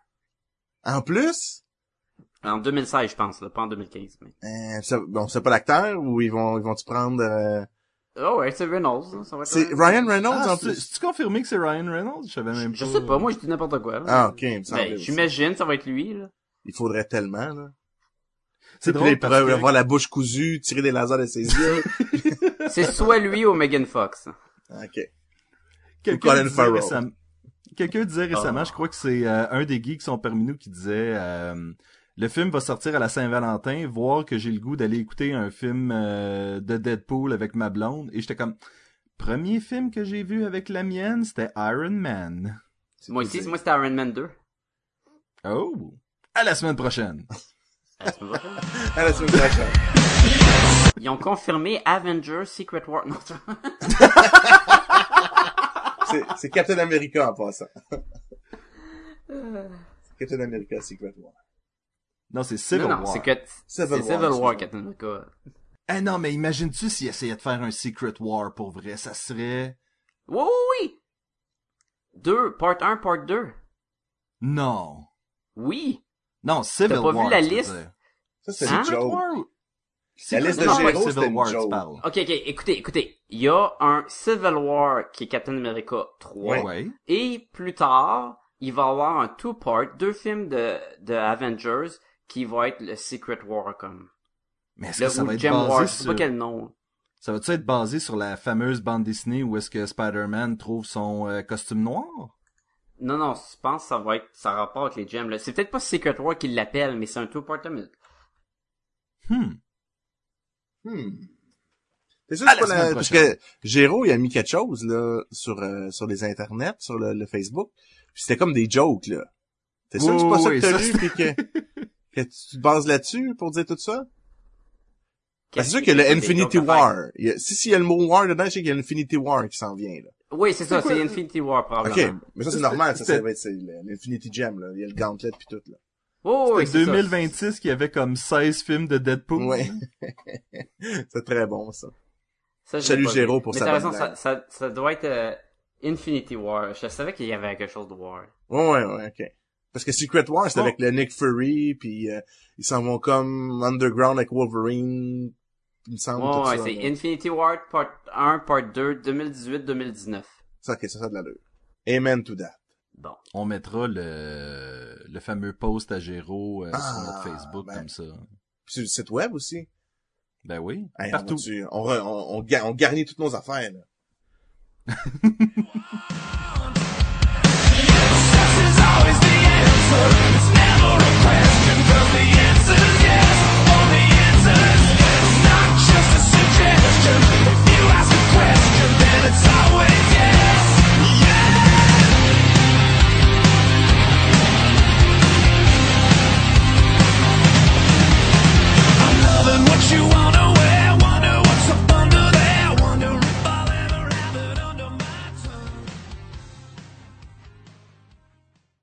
En plus, En 2016, je pense, là, pas en 2015. Mais... euh, ça, bon, c'est pas l'acteur ou ils vont, ils vont-tu prendre, euh, Oh ouais, c'est Reynolds. hein, Ça va être C'est Ryan Reynolds Ah, en c'est- plus. C'est-tu confirmé que c'est Ryan Reynolds? Je savais même Je pas. sais pas, moi je dis n'importe quoi. là. Ah, ok, il me semblait Ben, j'imagine, ça va être lui, là. Il faudrait tellement, là. C'est drôle pourrait que... avoir la bouche cousue, tirer des lasers de ses yeux. [laughs] C'est soit lui ou Megan Fox. ok. Quelqu'un Colin Farrell. Récemment... Quelqu'un disait récemment, Ah. je crois que c'est euh, un des geeks qui sont parmi nous qui disait euh, le film va sortir à la Saint-Valentin, voir que j'ai le goût d'aller écouter un film euh, de Deadpool avec ma blonde et j'étais comme premier film que j'ai vu avec la mienne, c'était Iron Man. Moi aussi, moi c'était Iron Man 2. Oh, à la semaine prochaine. À la semaine prochaine. [laughs] À la semaine prochaine. Ils ont confirmé Avengers Secret War. Non, [laughs] C'est- Captain America en passant. Captain America Secret War. Non, c'est Civil non, non, War. c'est Civil Civil War, War. Captain America. Eh non, mais imagine-tu s'il essayait de faire un Secret War pour vrai, ça serait Oui, oui, oui! Deux, part 1, part 2. non. Oui! Non, Civil T'as pas vu War. la liste? dire. Ça, c'est Hein? Secret. War La liste de Civil c'était une War, tu joke. parles. Ok, ok, écoutez, écoutez. Il y a un Civil War qui est Captain America 3. Ouais. Et plus tard, il va y avoir un two-part, deux films de, de Avengers qui vont être le Secret War comme. Mais est-ce Le, que ça va être Gem War, basé je sais pas sur... quel nom. Ça va-tu être basé sur la fameuse bande dessinée où est-ce que Spider-Man trouve son euh, costume noir? Non, non, je pense que ça va être, ça a rapport avec les gems, là. C'est peut-être pas Secret War qui l'appelle, mais c'est un two-part, mais Hmm. Hmm. C'est sûr À que la c'est pas semaine la- parce que Géraud, il a mis quelque chose, là, sur, euh, sur les internets, sur le, le Facebook. Puis c'était comme des jokes, là. T'es sûr que c'est pas ça oui, que t'as lu, puis que, que tu te bases là-dessus pour dire tout ça? C'est sûr que le Infinity? War, il y a- si s'il y a le mot War dedans, je sais qu'il y a l'Infinity War qui s'en vient, là. Oui, c'est ça, C'est Infinity War, Ok, probablement. mais ça c'est normal, ça, ça va être l'Infinity Gem, là. Il y a le gauntlet puis tout, là. Oh, C'était c'est ça. 2026 qui avait comme 16 films de Deadpool. Ouais. [laughs] c'est très bon, ça. Salut vu. pour Mais sa raison, ça, ça, ça doit être euh, Infinity War. Je savais qu'il y avait quelque chose de War. Ouais, ouais, ouais, ok. Parce que Secret War, c'est Bon. avec le Nick Fury, puis euh, ils s'en vont comme underground avec Wolverine, il me semble, Ouais, tout ouais, c'est. Infinity War Part 1, Part 2, 2018-2019. Ça, ok, ça, ça a de l'allure. Amen to that. On mettra le, le fameux post à Géro euh, ah, sur notre Facebook ben. comme ça. Puis sur le site web aussi. Ben oui, partout. On, on, on, on, garnit toutes nos affaires. Là. [laughs] you want.